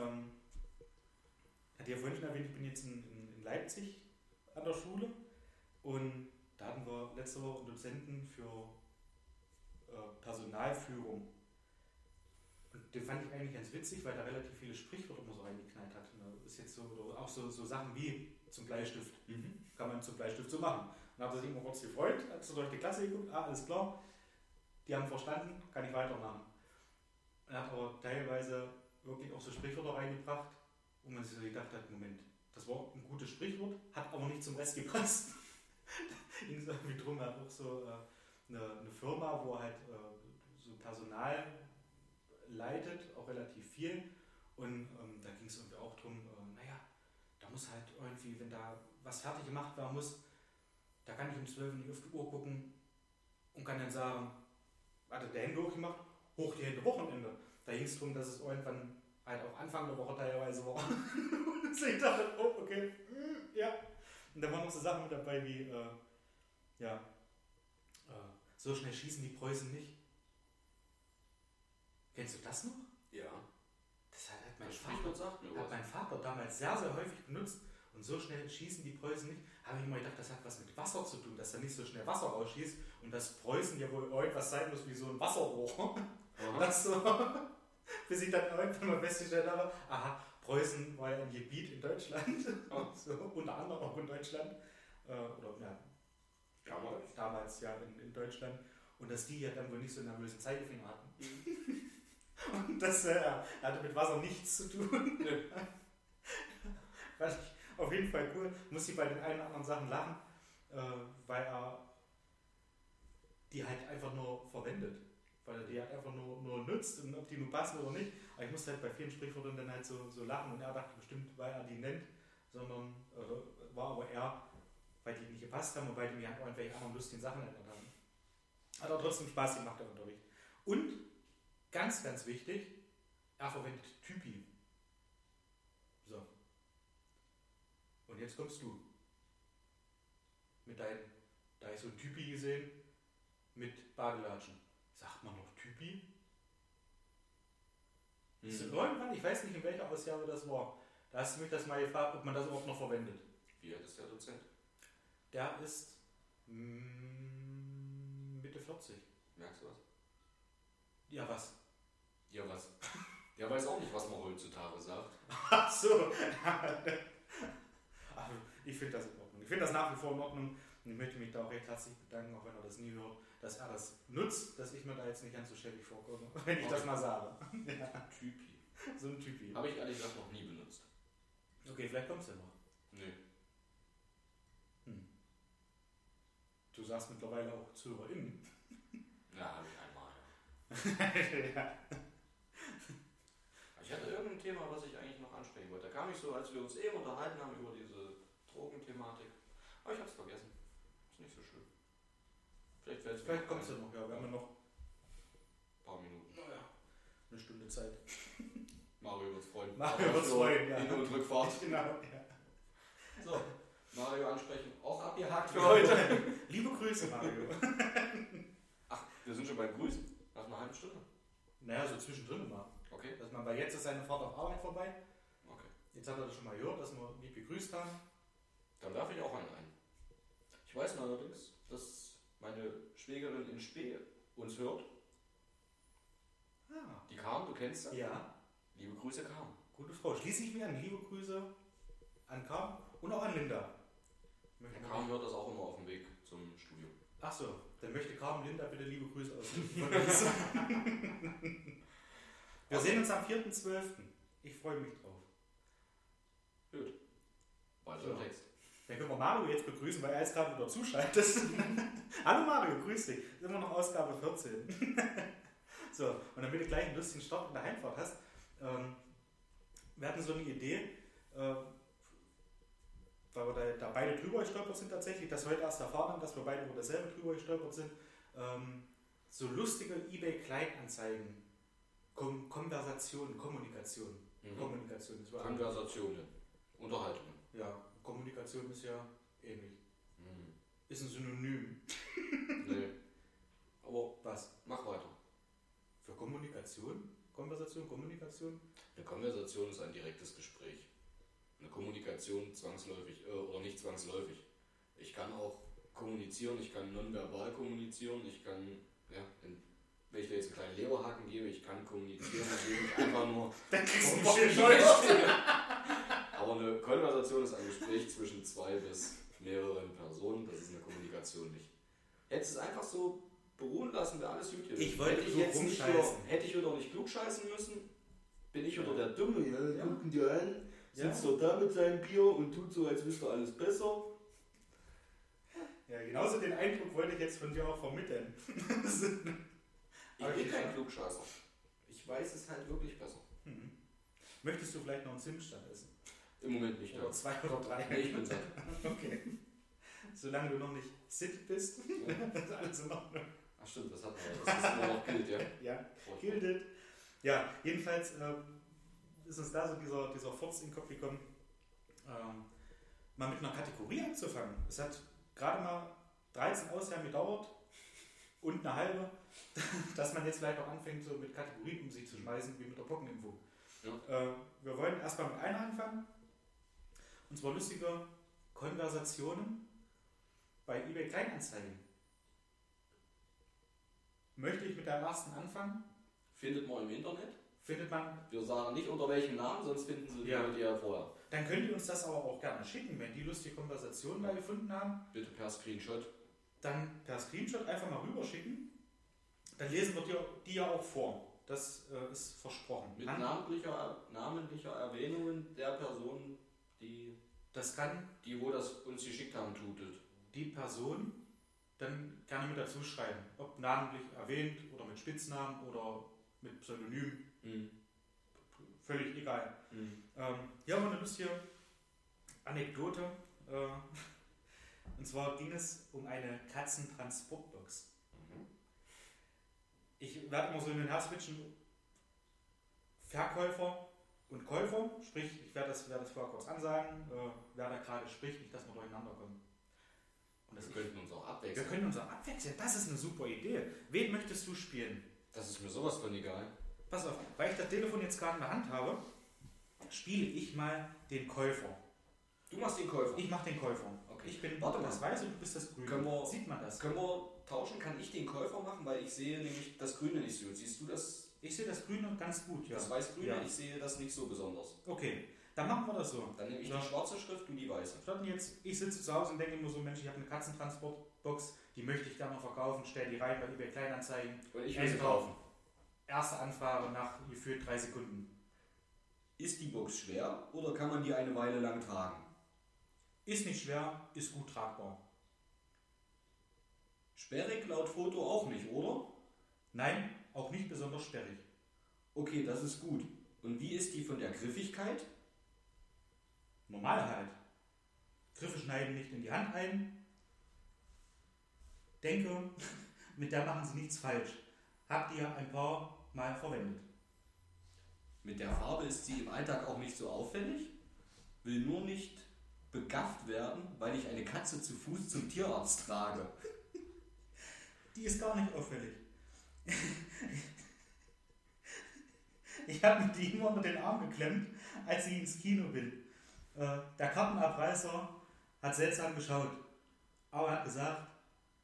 Ähm, hatte ja vorhin schon erwähnt, ich bin jetzt in, in, in Leipzig an der Schule und da hatten wir letzte Woche einen Dozenten für äh, Personalführung. Und den fand ich eigentlich ganz witzig, weil er relativ viele Sprichwörter immer so reingeknallt hat. Ne? Ist jetzt so, auch so, so Sachen wie zum Bleistift. Kann man zum Bleistift so machen. Dann hat er sich immer kurz gefreut, hat so durch die Klasse geguckt, ah, alles klar. Die haben verstanden, kann ich weitermachen. Er hat aber teilweise wirklich auch so Sprichwörter reingebracht, wo man sich so gedacht hat, Moment, das war ein gutes Sprichwort, hat aber nicht zum Rest gepasst. ging es irgendwie drum, er hat auch so äh, eine, eine Firma, wo er halt äh, so Personal leitet, auch relativ viel. Und ähm, da ging es irgendwie auch drum, äh, naja, da muss halt irgendwie, wenn da was fertig gemacht werden muss, da kann ich um 12 Uhr auf die Uhr gucken und kann dann sagen, hat er die Hände hochgemacht, hoch die Hände, Wochenende. Da ging es darum, dass es irgendwann halt auch Anfang der Woche teilweise war. und ich dachte, oh, okay, mm, ja. Und da waren noch so Sachen mit dabei wie, äh, ja, äh, so schnell schießen die Preußen nicht. Kennst du das noch? Ja. Das hat mein, Das Vater, hat mein Vater damals sehr, sehr häufig benutzt. Und so schnell schießen die Preußen nicht. Habe ich immer gedacht, das hat was mit Wasser zu tun, dass da nicht so schnell Wasser rausschießt und dass Preußen ja wohl irgendwas sein muss wie so ein Wasserrohr. Das so, bis ich dann irgendwann mal festgestellt habe, aha, Preußen war ja ein Gebiet in Deutschland, so, unter anderem auch in Deutschland, äh, oder ja, Damals. damals ja in, in Deutschland, und dass die ja dann wohl nicht so einen nervösen Zeigefinger hatten. und das äh, hatte mit Wasser nichts zu tun. Nö. Fand ich auf jeden Fall cool. Muss ich bei den einen oder anderen Sachen lachen, äh, weil er die halt einfach nur verwendet. Weil er die halt einfach nur, nur nutzt und ob die nur passen oder nicht. Aber ich musste halt bei vielen Sprichwörtern dann halt so, so lachen und er dachte bestimmt, weil er die nennt, sondern äh, war aber eher, weil die nicht gepasst haben und weil die mir halt irgendwelche anderen lustigen Sachen erinnert haben. Hat aber trotzdem Spaß gemacht, der Unterricht. Und ganz, ganz wichtig, er verwendet Typi. So. Und jetzt kommst du. Mit deinem, da ich so ein Typi gesehen, mit Badelatschen. Sagt man noch Typi? So Mhm. irgendwann, ich weiß nicht in welcher Ausgabe das war. Da hast du mich das mal gefragt, ob man das überhaupt noch verwendet. Wie alt ist der Dozent? Der ist mm, Mitte 40. Merkst du was? Ja, was? Ja, was? Der weiß auch nicht, was man heutzutage sagt. Ach so. Aber ich finde das in Ordnung. Ich finde das nach wie vor in Ordnung. Und ich möchte mich da auch recht herzlich bedanken, auch wenn er das nie hört, dass er das nutzt, dass ich mir da jetzt nicht ganz so schäbig vorkomme, wenn ich das mal sage. Ja, Typi. so ein Typi. Habe ich ehrlich gesagt noch nie benutzt. Okay, vielleicht kommst du ja noch. Nö. Du sagst mittlerweile auch ZuhörerInnen. Ja, habe ich einmal, ja. Ich hatte irgendein Thema, was ich eigentlich noch ansprechen wollte. Da kam ich so, als wir uns eben unterhalten haben über diese Drogenthematik. Aber ich habe es vergessen. Ist nicht so schlimm. Vielleicht es Vielleicht kommst du noch, ja. Wir haben ja noch ein paar Minuten. naja, eine Stunde Zeit. Mario wird's freuen. Mario wird's freuen, ja. Hin- und Rückfahrt. Genau, ja. So, Mario ansprechen. Auch abgehakt für heute. Liebe Grüße, Mario. Ach, wir sind schon beim Grüßen. Nach einer halben Stunde. Naja, so zwischendrin mal. Okay. Dass man, weil jetzt ist seine Fahrt auf Arbeit vorbei. Okay. Jetzt hat er das schon mal gehört, dass wir lieb gegrüßt haben. Dann darf ich auch einen ein. Ich weiß nur allerdings, dass meine Schwägerin in Spee uns hört. Ah. Die kam, du kennst sie. Ja, Liebe Grüße, kam. gute Frau. Schließe ich mir an. Liebe Grüße an Carmen und auch an Linda. Möchte Kam hört das auch immer auf dem Weg zum Studium. Ach so, dann möchte Carmen Linda bitte liebe Grüße uns. Wir sehen uns am 4.12. Ich freue mich drauf. Weiter So. im Text. Dann können wir Mario jetzt begrüßen, weil er jetzt gerade wieder zuschaltet. Hallo Mario, grüß dich. Ist immer noch Ausgabe 14. so, und damit du gleich einen lustigen Start in der Heimfahrt hast, ähm, wir hatten so eine Idee, äh, weil wir da, da beide drüber gestolpert sind tatsächlich, das heute erst erfahren haben, dass wir beide über dasselbe drüber gestolpert sind, ähm, so lustige eBay-Kleinanzeigen, Kom Konversation, Kommunikation. Mhm. Kommunikation, Konversationen. Unterhaltungen. ja, Kommunikation ist ja ähnlich. Mhm. Ist ein Synonym. Nee. Aber Was? mach weiter. Für Kommunikation? Konversation, Kommunikation? Eine Konversation ist ein direktes Gespräch. Eine Kommunikation zwangsläufig äh, oder nicht zwangsläufig. Ich kann auch kommunizieren, ich kann nonverbal kommunizieren, ich kann, ja, in, wenn ich da jetzt einen kleinen Leberhaken gebe, ich kann kommunizieren, indem vor, Dann kriegst du stehe. Aber eine Konversation ist ein Gespräch zwischen zwei bis mehreren Personen. Das ist eine Kommunikation nicht. Hättest es einfach so beruhen lassen, wäre alles gut gewesen. Ich wollte hätte ich jetzt nicht nur, hätte ich wieder nicht klug scheißen müssen, bin ich wieder der Dumme. Ja, Ja. gucken dir an, Ja. sitzt doch da mit seinem Bier und tut so, als wüsste er alles besser. Ja, genauso den Eindruck wollte ich jetzt von dir auch vermitteln. Ich Okay. bin kein Klugscheißer. Ich weiß es halt wirklich besser. Mhm. Möchtest du vielleicht noch einen Zimtstand essen? Im Moment nicht. Oder Ja. zwei oder drei? Nee, ich bin satt. Okay. Solange du noch nicht sit bist, ist alles in Ordnung. Ach stimmt, das hat man. Das ist immer noch gilt, ja. Ja, gildet. Ja, jedenfalls ähm, ist uns da so dieser, dieser Furz in den Kopf gekommen, ähm, mal mit einer Kategorie anzufangen. Es hat gerade mal 13 Ausgaben gedauert und eine halbe, dass man jetzt vielleicht auch anfängt, so mit Kategorien um sich zu schmeißen, wie mit der Pockenimpfung. Ja. Äh, wir wollen erstmal mit einer anfangen. Und zwar lustige Konversationen bei eBay Kleinanzeigen. Möchte ich mit der ersten anfangen? Findet man im Internet. Findet man Wir sagen nicht unter welchem Namen, sonst finden sie die Ja. Leute ja vorher. Dann könnt ihr uns das aber auch gerne schicken, wenn die lustige Konversationen da gefunden haben. Bitte per Screenshot. Dann per Screenshot einfach mal rüberschicken. Dann lesen wir dir die ja auch vor. Das äh, ist versprochen. Mit namentlicher, namentlicher Erwähnungen der Person, die, das kann die wo das uns geschickt haben, tutelt. die Person dann gerne mit dazu schreiben. Ob namentlich erwähnt oder mit Spitznamen oder mit Pseudonym. Mhm. Völlig egal. Mhm. Ähm, hier haben wir eine lustige Anekdote. Äh, und zwar ging es um eine Katzentransportbox. Ich werde immer so hin und her switchen. Verkäufer und Käufer, sprich, ich werde das, werde das vorher kurz ansagen, äh, wer da gerade spricht, nicht, dass wir durcheinander kommen. Und das Wir könnten uns auch wir abwechseln. können uns auch abwechseln, das ist eine super Idee. Wen möchtest du spielen? Das ist mir sowas von egal. Pass auf, weil ich das Telefon jetzt gerade in der Hand habe, spiele ich mal den Käufer. Du machst den Käufer. Ich mache den Käufer. Okay. Ich bin Warte das. Weiße und du bist das Grüne. Können wir- Sieht man das? Können wir tauschen? Kann ich den Käufer machen? Weil ich sehe nämlich das Grüne nicht so. Siehst du das, Ich sehe das Grüne ganz gut, ja. das Weiß-Grüne? Ja. Ich sehe das nicht so besonders. Okay, dann machen wir das so. Dann nehme ich Ja. die schwarze Schrift, du die weiße. Statt jetzt, ich sitze zu Hause und denke immer so, Mensch, ich habe eine Katzentransportbox, die möchte ich gerne noch verkaufen, stelle die rein bei eBay Kleinanzeigen. Und ich will sie kaufen. Erste Anfrage nach gefühlt drei Sekunden. Ist die Box schwer oder kann man die eine Weile lang tragen? Ist nicht schwer, ist gut tragbar. Sperrig laut Foto auch nicht, oder? Nein, auch nicht besonders sperrig. Okay, das ist gut. Und wie ist die von der Griffigkeit? Normal halt. Griffe schneiden nicht in die Hand ein. Denke, mit der machen sie nichts falsch. Habt ihr ein paar Mal verwendet. Mit der Farbe ist sie im Alltag auch nicht so auffällig. Will nur nicht begafft werden, weil ich eine Katze zu Fuß zum Tierarzt trage. Die ist gar nicht auffällig. Ich habe mir die immer unter den Arm geklemmt, als ich ins Kino bin. Äh, Der Kartenabreißer hat seltsam geschaut, aber er hat gesagt,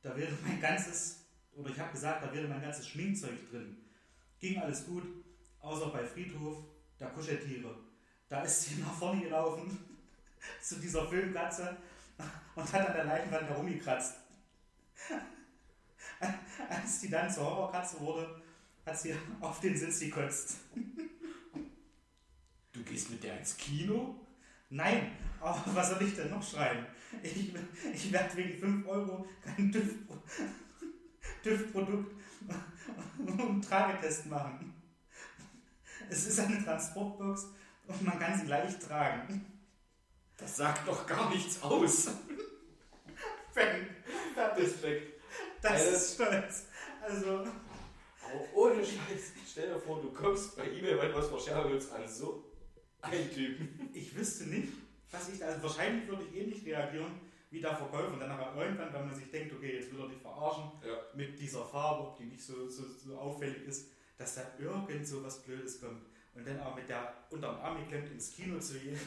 da wäre mein ganzes, oder ich habe gesagt, da wäre mein ganzes Schminkzeug drin. Ging alles gut, außer bei Friedhof der Kuscheltiere. Da ist sie nach vorne gelaufen zu dieser Filmkatze und hat an der Leinwand herumgekratzt. Als die dann zur Horrorkatze wurde, hat sie auf den Sitz gekotzt. Du gehst mit der ins Kino? Nein, aber was soll ich denn noch schreiben? Ich, ich werde wegen 5 Euro kein TÜV TÜV-Produkt und Tragetest machen. Es ist eine Transportbox und man kann sie leicht tragen. Das sagt doch gar nichts aus. Fertig. Respekt. Das Alter. ist stolz. Also, Aber ohne Scheiß, stell dir vor, du kommst bei weil du was verschärfen willst, an so einen Typen. ich wüsste nicht, was ich, also wahrscheinlich würde ich ähnlich reagieren wie der Verkäufer. Und dann aber irgendwann, wenn man sich denkt, okay, jetzt will er dich verarschen Ja. mit dieser Farbe, die nicht so, so, so auffällig ist, dass da irgend so was Blödes kommt. Und dann auch mit der unterm Arm geklemmt ins Kino zu gehen.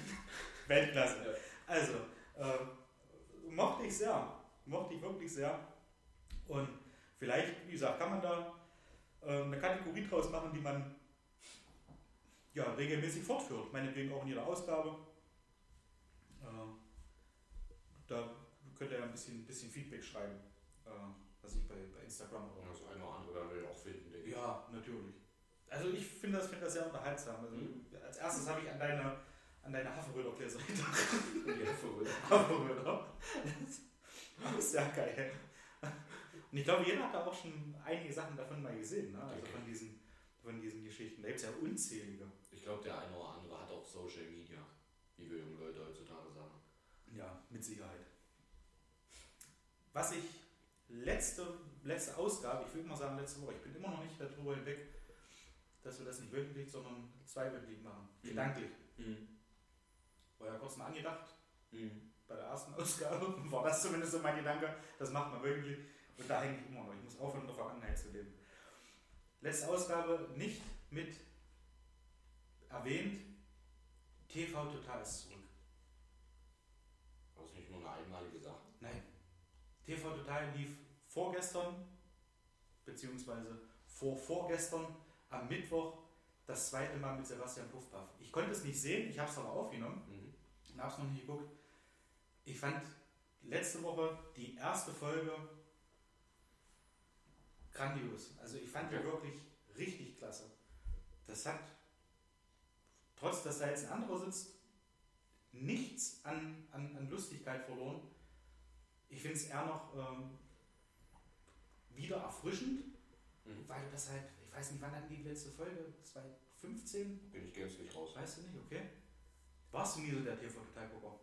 Weltklasse. Ja. Also, äh, mochte ich sehr. Mochte ich wirklich sehr. Und vielleicht, wie gesagt, kann man da äh, eine Kategorie draus machen, die man ja, regelmäßig fortführt. Meinetwegen auch in jeder Ausgabe. Äh, da könnt ihr ja ein bisschen, bisschen Feedback schreiben, äh, was ich bei, bei Instagram oder Das eine oder andere werden wir ja auch finden, denke ich. Ja, natürlich. Also ich finde das, find das sehr unterhaltsam. Also Mhm. Als erstes habe ich an deine, an deine Haferröder-Gläser Ja, verrückt. Haferröder. Das ist ja geil. Und ich glaube, jeder hat da auch schon einige Sachen davon mal gesehen, ne? also Okay. von diesen, von diesen Geschichten. Da gibt es ja unzählige. Ich glaube, der eine oder andere hat auch Social Media, wie wir jungen Leute heutzutage sagen. Ja, mit Sicherheit. Was ich letzte, letzte Ausgabe, ich will mal sagen letzte Woche, ich bin immer noch nicht darüber hinweg, dass wir das nicht wöchentlich, sondern zweiwöchentlich machen. Mhm. Gedanklich. Mhm. War ja kurz mal angedacht, Mhm. bei der ersten Ausgabe war das zumindest so mein Gedanke, das macht man wöchentlich. Und da hänge ich immer noch. Ich muss aufhören, in der Vergangenheit zu leben. Letzte Ausgabe nicht mit erwähnt, TV Total ist zurück. Es ist nicht nur eine einmalige Sache. Nein. TV Total lief vorgestern, beziehungsweise vor vorgestern, am Mittwoch, das zweite Mal mit Sebastian Puffpaff. Ich konnte es nicht sehen, ich habe es aber aufgenommen Mhm. Und habe es noch nicht geguckt. Ich fand letzte Woche die erste Folge grandios. Also ich fand die wirklich richtig klasse. Das hat, trotz dass da jetzt ein anderer sitzt, nichts an, an, an Lustigkeit verloren. Ich finde es eher noch ähm, wieder erfrischend, Mhm. weil das halt, ich weiß nicht, wann hatten die letzte Folge? 2015? Bin ich gänzlich raus. Weißt du nicht, okay? Warst du nie so der TV-Total-Gucker?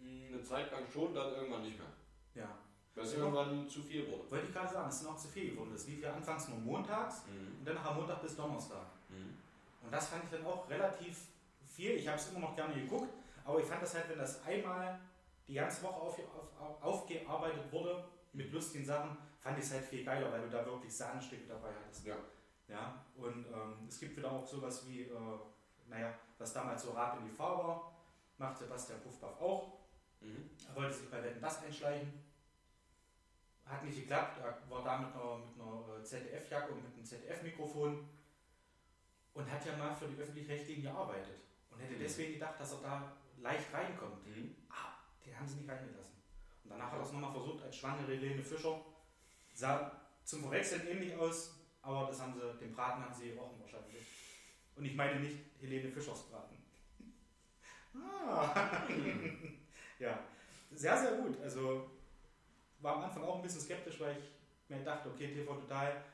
Mhm, Eine Zeit lang schon, dann irgendwann nicht mehr. Ja. Weil es irgendwann zu viel wurde. Wollte ich gerade sagen, es ist noch zu viel geworden. Das lief ja anfangs nur montags Mhm. und dann am Montag bis Donnerstag. Mhm. Und das fand ich dann auch relativ viel. Ich habe es immer noch gerne geguckt, aber ich fand das halt, wenn das einmal die ganze Woche auf, auf, auf, aufgearbeitet wurde mit lustigen Sachen, fand ich es halt viel geiler, weil du da wirklich Sahnenstücke dabei hattest. Ja. Ja, und ähm, es gibt wieder auch sowas wie, äh, naja, was damals so Rat in die Fahr war, macht Sebastian Puffbaff auch. Mhm. Er wollte sich bei Wetten das einschleichen. Hat nicht geklappt. Er war da mit einer, mit einer äh, ZDF-Jacke und mit einem ZDF-Mikrofon und hat ja mal für die Öffentlich-Rechtlichen gearbeitet. Und hätte Mhm. deswegen gedacht, dass er da leicht reinkommt. Mhm. Ah, den haben sie nicht reingelassen. Und danach hat er es nochmal versucht als schwangere Helene Fischer. Sah zum Verwechseln ähnlich aus, aber das haben sie, den Braten haben sie gerochen wahrscheinlich. Und ich meine nicht Helene Fischers Braten. Ah. ja, sehr, sehr gut. Also war am Anfang auch ein bisschen skeptisch, weil ich mir dachte, okay, TV Total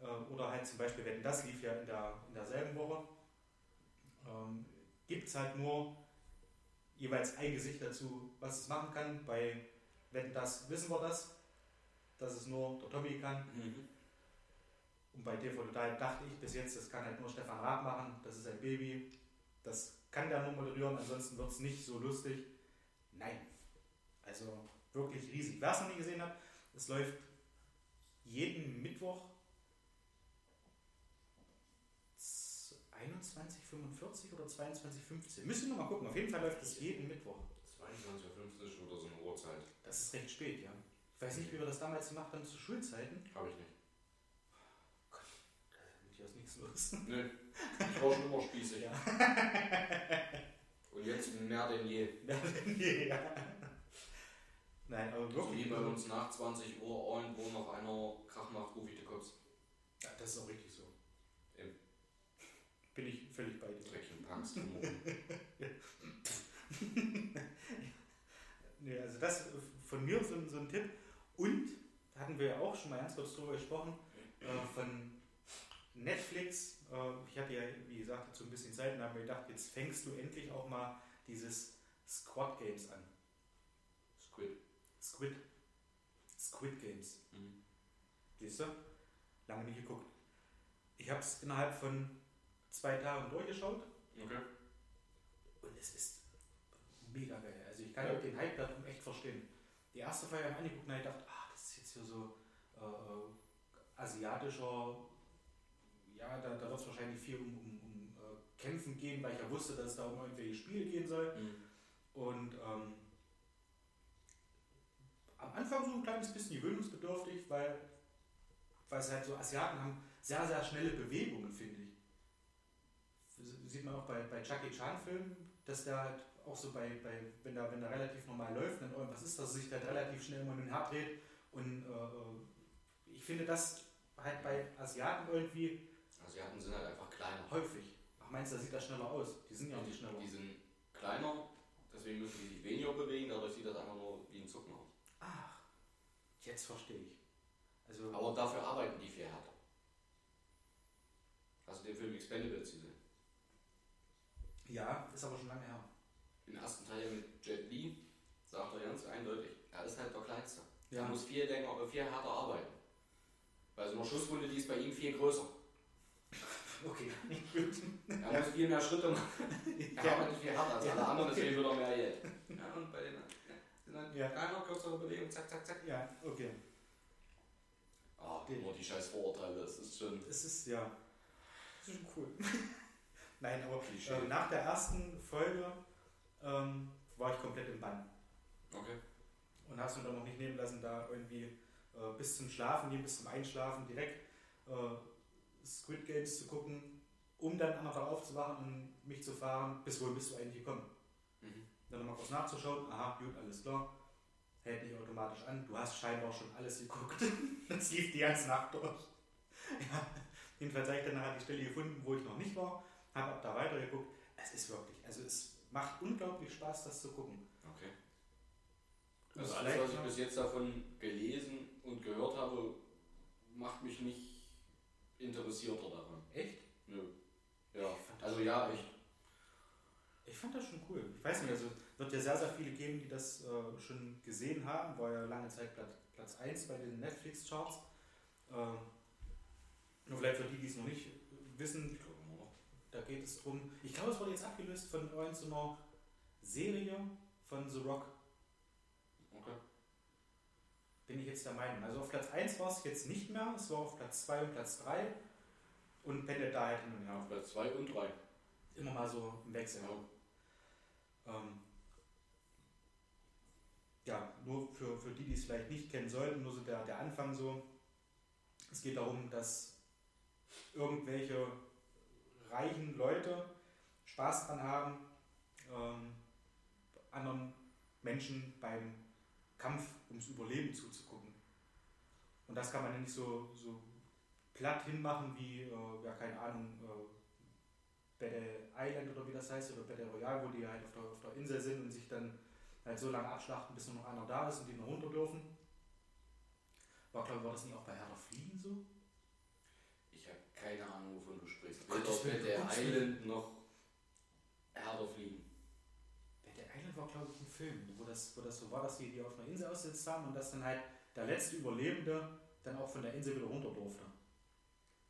äh, oder halt zum Beispiel, wenn das lief ja in, der, in derselben Woche, ähm, gibt es halt nur jeweils ein Gesicht dazu, was es machen kann. Bei Wenn das wissen wir das, dass es nur der Tommy kann. Mhm. Und bei TV Total dachte ich bis jetzt, das kann halt nur Stefan Raab machen, das ist ein Baby, das kann der nur moderieren, ansonsten wird es nicht so lustig. Nein. Also wirklich riesig. Wer es noch nie gesehen hat, es läuft jeden Mittwoch 21.45 oder 22.15. Müsst ihr noch mal gucken. Auf jeden Fall läuft es jeden Mittwoch. 22.50 oder so eine Uhrzeit. Das ist recht spät, ja. Ich weiß nicht, wie wir das damals gemacht haben zu Schulzeiten. Habe ich nicht. Nichts los. Nö. Ich war schon immer spießig. Ja. Und jetzt mehr denn je. ja. Nein, aber So wirklich. wie bei uns nach 20 Uhr irgendwo noch einer Krach macht, ruf ich die. Ja, das ist auch richtig so. Eben. Bin ich völlig bei dir. Dreckchen Punks. Nee, also das von mir so, ein- so ein Tipp. Und, da hatten wir ja auch schon mal ganz kurz drüber gesprochen, äh, von Netflix. Äh, ich hatte ja, wie gesagt, dazu ein bisschen Zeit und habe mir gedacht, jetzt fängst du endlich auch mal dieses Squad Games an. Squid. Squid. Squid Games. Mhm. Siehst du? Lange nicht geguckt. Ich habe es innerhalb von zwei Tagen durchgeschaut Okay. und es ist mega geil. Also ich kann Ja. den Hype darum echt verstehen. Die erste ich angeguckt und habe gedacht, ah, das ist jetzt hier so äh, asiatischer, ja, da, da wird es wahrscheinlich viel um, um, um äh, Kämpfen gehen, weil ich ja wusste, dass es da um irgendwelche Spiele gehen soll. Mhm. Und ähm, am Anfang so ein kleines bisschen gewöhnungsbedürftig, weil, weil es halt so Asiaten haben sehr, sehr schnelle Bewegungen, finde ich. Sie sieht man auch bei, bei Jackie Chan Filmen, dass der halt auch so bei, bei wenn der, wenn der relativ normal läuft, dann irgendwas ist, dass er sich halt relativ schnell immer in den Herd dreht. Und äh, ich finde das halt bei Asiaten irgendwie Asiaten sind halt einfach kleiner. häufig. Ach meinst du, da sieht das schneller aus? Die sind ja auch nicht schneller. Die sind kleiner, deswegen müssen die sich weniger bewegen, dadurch sieht das einfach nur wie ein Zucken aus. Ach, jetzt verstehe ich. Also, Aber dafür arbeiten die viel härter. Hast du den Film Expendables gesehen? ja, ist aber schon lange her. Im ersten Teil mit Jet Li sagt er ganz eindeutig, er ist halt der Kleinste. Ja. Er muss viel länger, äh, viel härter arbeiten. Bei so einer Schusswunde, die ist bei ihm viel größer. Okay, gut. Er muss viel mehr Schritte machen. Er arbeitet viel härter als alle anderen, deswegen wird er mehr Geld. Ja, und bei den halt Ja. kleiner, kürzere Bewegungen, zack, zack, zack. Ja, okay. Ah, nur die scheiß Vorurteile, das ist schon Es ist ja. Das ist schon cool. Nein, aber äh, nach der ersten Folge ähm, war ich komplett im Bann. Okay. Und hast du dann noch nicht nehmen lassen, da irgendwie äh, bis zum Schlafen, gehen, bis zum Einschlafen direkt äh, Squid Games zu gucken, um dann Tag aufzuwachen und mich zu fragen, bis wohin bist du eigentlich gekommen? Mhm. Dann nochmal kurz nachzuschauen, aha, gut, alles klar. Hält nicht automatisch an. Du hast scheinbar schon alles geguckt. das lief die ganze Nacht durch. Ja, jedenfalls habe ich dann nachher die Stelle gefunden, wo ich noch nicht war, habe ab da weitergeguckt. Es ist wirklich, also es macht unglaublich Spaß, das zu gucken. Okay. Also vielleicht alles, was ich bis jetzt davon gelesen und gehört habe, macht mich nicht interessierter daran. Echt? Nö. Ja, also ja, cool. ich. Ich fand das schon cool. Ich weiß nicht, also wird ja sehr, sehr viele geben, die das äh, schon gesehen haben. War ja lange Zeit Platz, Platz 1 bei den Netflix-Charts. Ähm, nur vielleicht für die, die es noch nicht wissen, da geht es drum. Ich glaube, es wurde jetzt abgelöst von irgend so einer Serie von The Rock. Okay. Bin ich jetzt der Meinung. Also auf Platz 1 war es jetzt nicht mehr, es war auf Platz 2 und Platz 3 und pendelt da halt hin und her. Auf Platz 2 und 3. Immer mal so im Wechsel. Ja. Ähm, ja, nur für, für die, die es vielleicht nicht kennen sollten, nur so der, der Anfang so. Es geht darum, dass irgendwelche reichen Leute Spaß dran haben, ähm, anderen Menschen beim Kampf ums Überleben zuzugucken. Und das kann man ja nicht so, so platt hinmachen wie, äh, ja keine Ahnung, äh, Battle Island oder wie das heißt, oder Battle Royale, wo die halt auf der, auf der Insel sind und sich dann halt so lange abschlachten, bis nur noch einer da ist und die noch runter dürfen. War, glaube ich, war das nicht auch bei Herr der Fliegen so? Ich habe keine Ahnung, wovon du sprichst. Weder der Gottes Island noch Herder fliegen. Battle Island war, glaube ich, ein Film, wo das, wo das so war, dass die die auf einer Insel ausgesetzt haben und dass dann halt der letzte Überlebende dann auch von der Insel wieder runter durfte.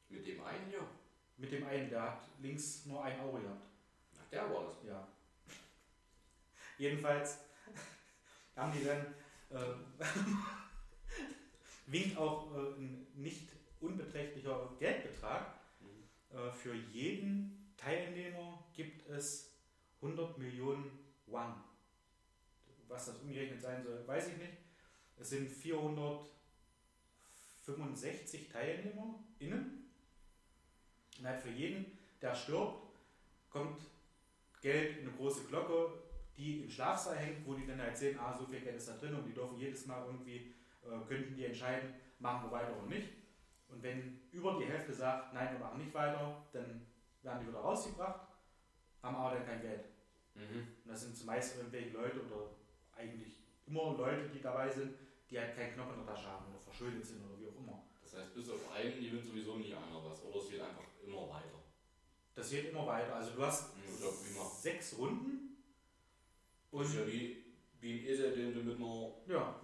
Mit dem einen, ja. Mit dem einen, der hat links nur ein Auge gehabt. Ach, der war das. Ja. Jedenfalls haben die dann äh, winkt auch äh, ein nicht unbeträchtlicher Geldbetrag. Mhm. Äh, für jeden Teilnehmer gibt es 100 Millionen Won. Was das umgerechnet sein soll, weiß ich nicht. Es sind 465 Teilnehmer innen. Und halt für jeden, der stirbt, kommt Geld in eine große Glocke, die im Schlafsaal hängt, wo die dann halt sehen, ah, so viel Geld ist da drin und die dürfen jedes Mal irgendwie, äh, könnten die entscheiden, machen wir weiter oder nicht. Und wenn über die Hälfte sagt, nein, wir machen nicht weiter, dann werden die wieder rausgebracht, haben aber dann kein Geld. Mhm. Und das sind zumeist irgendwelche Leute oder eigentlich immer Leute, die dabei sind, die halt keinen Knopf in der Tasche haben oder verschuldet sind oder wie auch immer. Das heißt, bis auf einen gewinnt sowieso nie einer was. Oder es geht einfach immer weiter. Das geht immer weiter. Also du hast prima. sechs Runden Das ist und ja wie, wie ein Esel, den du mit einer ja,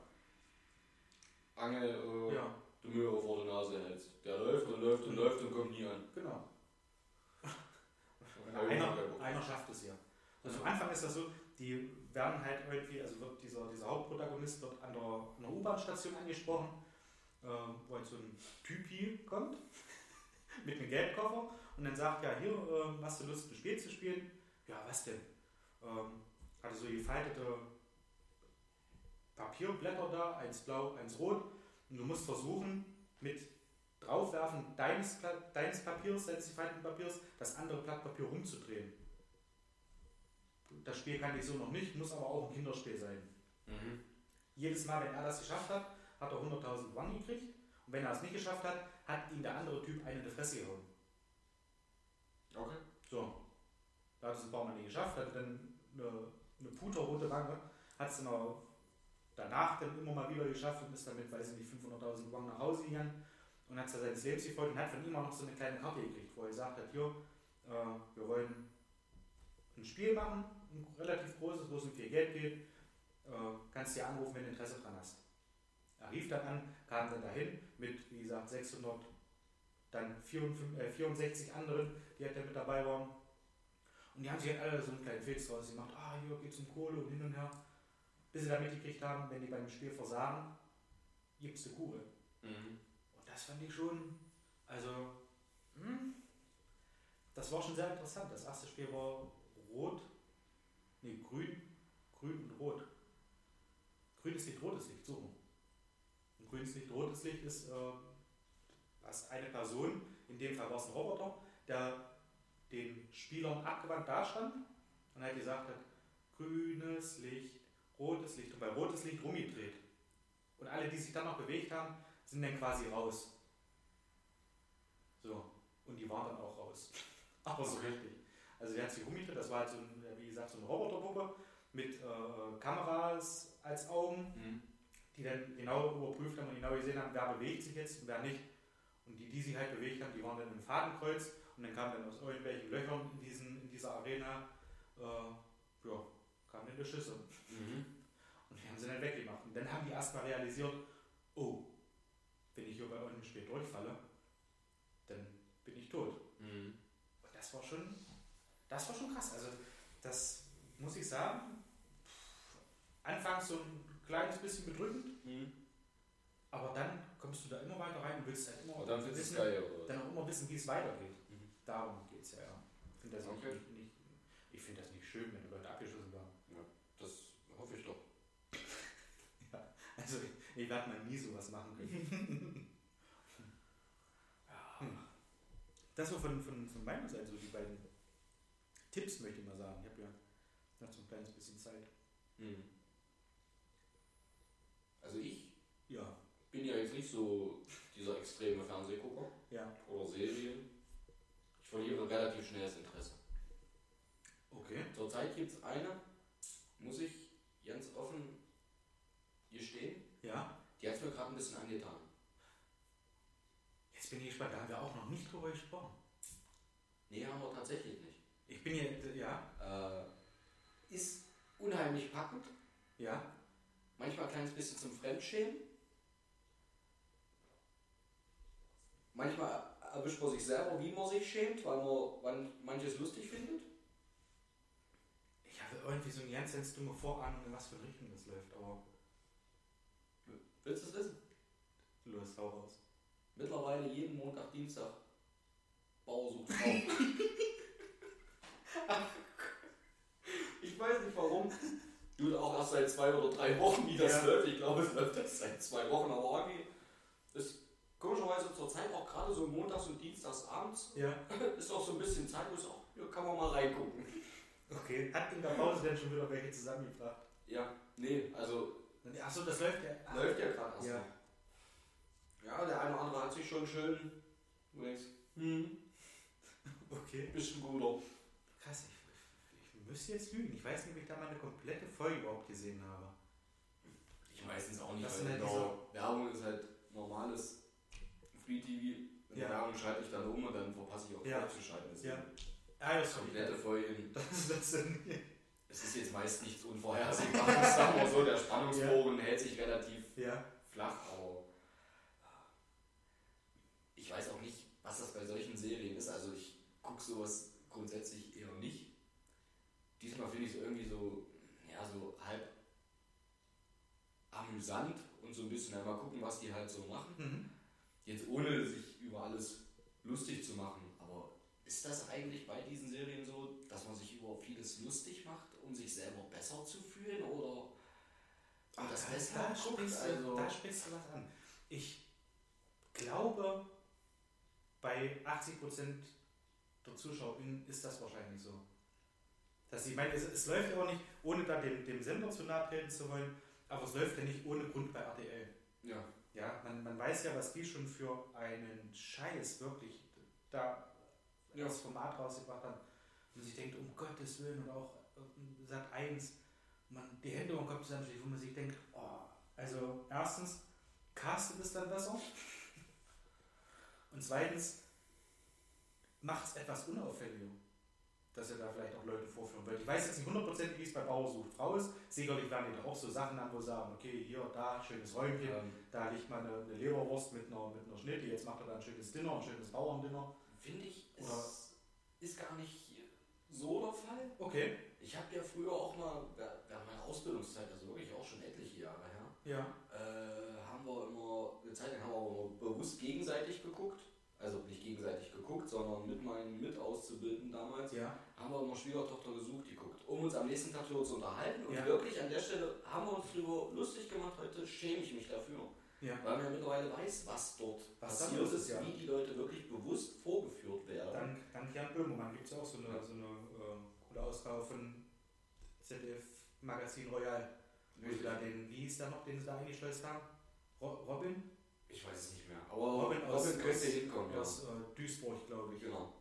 Angel äh, ja, die Möhre vor der Nase hältst. Der läuft und läuft und Mhm. läuft und kommt nie an. genau. Einer, einer schafft es ja. Also am Anfang ist das so, die werden halt irgendwie, also wird dieser, dieser Hauptprotagonist wird an der, der U-Bahn-Station angesprochen, ähm, wo halt so ein Typi kommt mit einem Geldkoffer und dann sagt, ja hier, ähm, hast du Lust ein Spiel zu spielen? Ja, was denn? Ähm, hatte so gefaltete Papierblätter da, eins blau, eins rot und du musst versuchen, mit draufwerfen deines, deines Papiers, deines gefalteten Papiers, das andere Blatt Papier rumzudrehen. Das Spiel kannte ich so noch nicht, muss aber auch ein Kinderspiel sein. Mhm. Jedes Mal, wenn er das geschafft hat, hat er 100.000 Yuan gekriegt. Und wenn er es nicht geschafft hat, hat ihm der andere Typ eine in die Fresse gehauen. Okay. So. Da hat es ein paar Mal nicht geschafft, hat dann eine, eine puterrote Wange, hat es dann auch danach dann immer mal wieder geschafft und ist damit, weiß ich nicht, 500.000 Yuan nach Hause gegangen und hat es seines Lebens gefolgt und hat von ihm auch noch so eine kleine Karte gekriegt, wo er gesagt hat, hier, äh, wir wollen ein Spiel machen, ein relativ großes, wo es um viel Geld geht, äh, kannst dir anrufen, wenn du Interesse dran hast. Er rief dann an, kam dann dahin mit, wie gesagt, 600, dann 54, äh, 64 anderen, die halt da mit dabei waren. Und die haben sich halt alle so einen kleinen Fix draus gemacht, ah, hier geht's um Kohle und hin und her. Bis sie dann mitgekriegt haben, wenn die beim Spiel versagen, gibt's eine Kugel. Mhm. Und das fand ich schon, also, hm, das war schon sehr interessant. Das erste Spiel war rot, nee, grün, grün und rot. Grünes Licht, rotes Licht, so. Und grünes Licht, rotes Licht ist, äh, dass eine Person, in dem Fall war es ein Roboter, der den Spielern abgewandt dastand und halt gesagt hat, grünes Licht, rotes Licht und bei rotes Licht rumgedreht. Und alle, die sich dann noch bewegt haben, sind dann quasi raus. So, und die waren dann auch raus. Aber so richtig. Also der hat sich rumgedreht, das war halt so ein, wie gesagt, so eine Roboterpuppe mit äh, Kameras als Augen, Mhm. die dann genau überprüft haben und genau gesehen haben, wer bewegt sich jetzt und wer nicht. Und die, die sich halt bewegt haben, die waren dann im Fadenkreuz und dann kamen dann aus irgendwelchen Löchern in, diesen, in dieser Arena, äh, ja, kamen dann die Schüsse. Mhm. Und die haben sie dann weggemacht. Und dann haben die erstmal realisiert, oh, wenn ich hier bei euch im Spiel durchfalle, dann bin ich tot. Mhm. Und das war schon, das war schon krass. Also das muss ich sagen, anfangs so ein kleines bisschen bedrückend, Mhm. aber dann kommst du da immer weiter rein und willst halt immer Und dann wissen, geil, dann auch immer wissen, wie es weitergeht. Mhm. Darum geht es ja. ja. Ich finde das, Okay. nicht, nicht, ich find das nicht schön, wenn Leute abgeschossen werden. Das hoffe ich doch. Also ich, ich werde mal nie sowas machen können. Hm. Das so von, von, von meiner Seite, so die beiden Tipps möchte ich mal sagen. Ich habe ja noch so ein kleines bisschen Zeit. Mhm. Also ich Ja, bin ja jetzt nicht so dieser extreme Fernsehgucker ja, oder Serien. Ich verliere relativ schnell das Interesse. okay. Zurzeit gibt es eine, muss ich ganz offen gestehen, Ja, die hat es mir gerade ein bisschen angetan. jetzt bin ich gespannt, da haben wir auch noch nicht drüber gesprochen. Nee, haben wir tatsächlich nicht. Bin hier, ja, Äh, ist unheimlich packend, ja, manchmal ein kleines bisschen zum Fremdschämen. Manchmal erwischt man sich selber, wie man sich schämt, weil man man manches lustig findet. ich habe irgendwie so eine ganz, ganz dumme Vorahnung, in was für Richtung das läuft, aber Willst du es wissen? los, hau raus. Mittlerweile jeden Montag, Dienstag. Bauer sucht Frau. ich weiß nicht warum. Du auch erst seit zwei oder drei Wochen, wie das Ja. läuft. Ich glaube, es läuft erst seit zwei Wochen, aber irgendwie ist komischerweise zur Zeit auch gerade so montags und dienstags abends Ja, ist auch so ein bisschen Zeit, wo ich auch, hier kann man mal reingucken. okay. Hat in der Pause denn schon wieder welche zusammengebracht? Ja, nee, also Achso, das läuft ja. ah, läuft ja gerade erst. Ja. Ja, der eine oder andere hat sich schon schön. Du denkst, hm, Okay. bisschen guter. Krass, ich, ich müsste jetzt lügen. Ich weiß nicht, ob ich da mal eine komplette Folge überhaupt gesehen habe. Ich meistens auch nicht, Das weil halt genau, Werbung ist halt normales Free TV. Wenn Ja. Werbung schalte ich dann um und dann verpasse ich auch Ja. zu schalten. Deswegen Ja. Ah, das Komplette Folgen. Das, das Es ist jetzt meist nichts Unvorhersehbares, sagen wir so. Der Spannungsbogen hält sich relativ ja. flach, aber ich weiß auch nicht, was das bei solchen Serien ist. Also ich gucke sowas grundsätzlich eher nicht. Diesmal finde ich es irgendwie so, ja, so halb amüsant und so ein bisschen ja, mal gucken, was die halt so machen. Mhm. Jetzt ohne sich über alles lustig zu machen. Aber ist das eigentlich bei diesen Serien so, dass man sich über vieles lustig macht, um sich selber besser zu fühlen? Oder um das Beste da, guckt? sprichst du, Also, da sprichst du was an. Ich glaube, bei 80% der ZuschauerInnen ist das wahrscheinlich so. Dass ich meine, es, es läuft ja auch nicht, ohne da dem, dem Sender zu nahe treten zu wollen, aber es läuft ja nicht ohne Grund bei RTL. Ja. Ja, man, man weiß ja, was die schon für einen Scheiß wirklich da Ja. das Format rausgebracht haben. Und sich denkt, um Gottes Willen, und auch äh, Sat 1, man die Hände am Kopf zusammenschlägt, wo man sich denkt, oh, also erstens, castet es dann besser. Und zweitens, macht es etwas unauffälliger, dass ihr da vielleicht auch Leute vorführen wollt. Ich weiß jetzt nicht hundertprozentig, wie es bei Bauer sucht Frau ist. Sicherlich werden die da auch so Sachen haben, wo sie sagen, okay, hier, da, schönes Räumchen, Ähm, da liegt mal eine, eine Leberwurst mit einer, mit einer Schnitte, jetzt macht er da ein schönes Dinner, ein schönes Bauerndinner. Finde ich, Oder- es ist gar nicht so der Fall. Okay. Ich habe ja früher auch mal, während meiner Ausbildungszeit, also wirklich auch schon etliche Jahre her, Ja. äh, haben wir immer, eine Zeit lang haben wir immer bewusst gegenseitig geguckt. Also nicht gegenseitig geguckt, sondern mit meinen Mitauszubildenden damals Ja. haben wir immer Schwiegertochter gesucht, die guckt, um uns am nächsten Tag darüber zu unterhalten. Und Ja. wirklich an der Stelle haben wir uns darüber lustig gemacht. Heute schäme ich mich dafür, Ja. weil man ja mittlerweile weiß, was dort Was passiert ist, ist, wie die Leute wirklich bewusst vorgeführt werden. Dank, dank Jan Böhmermann gibt es auch so eine, so eine äh, coole Ausgabe von ZDF Magazin Royal. Wo sie da den, wie hieß der noch, den sie da eingeschleust haben? Ro Robin? Ich weiß es nicht mehr. Aber Robin Robin, aus- könnte aus- hinkommen, ja. Aus äh, Duisburg, glaube ich. Genau.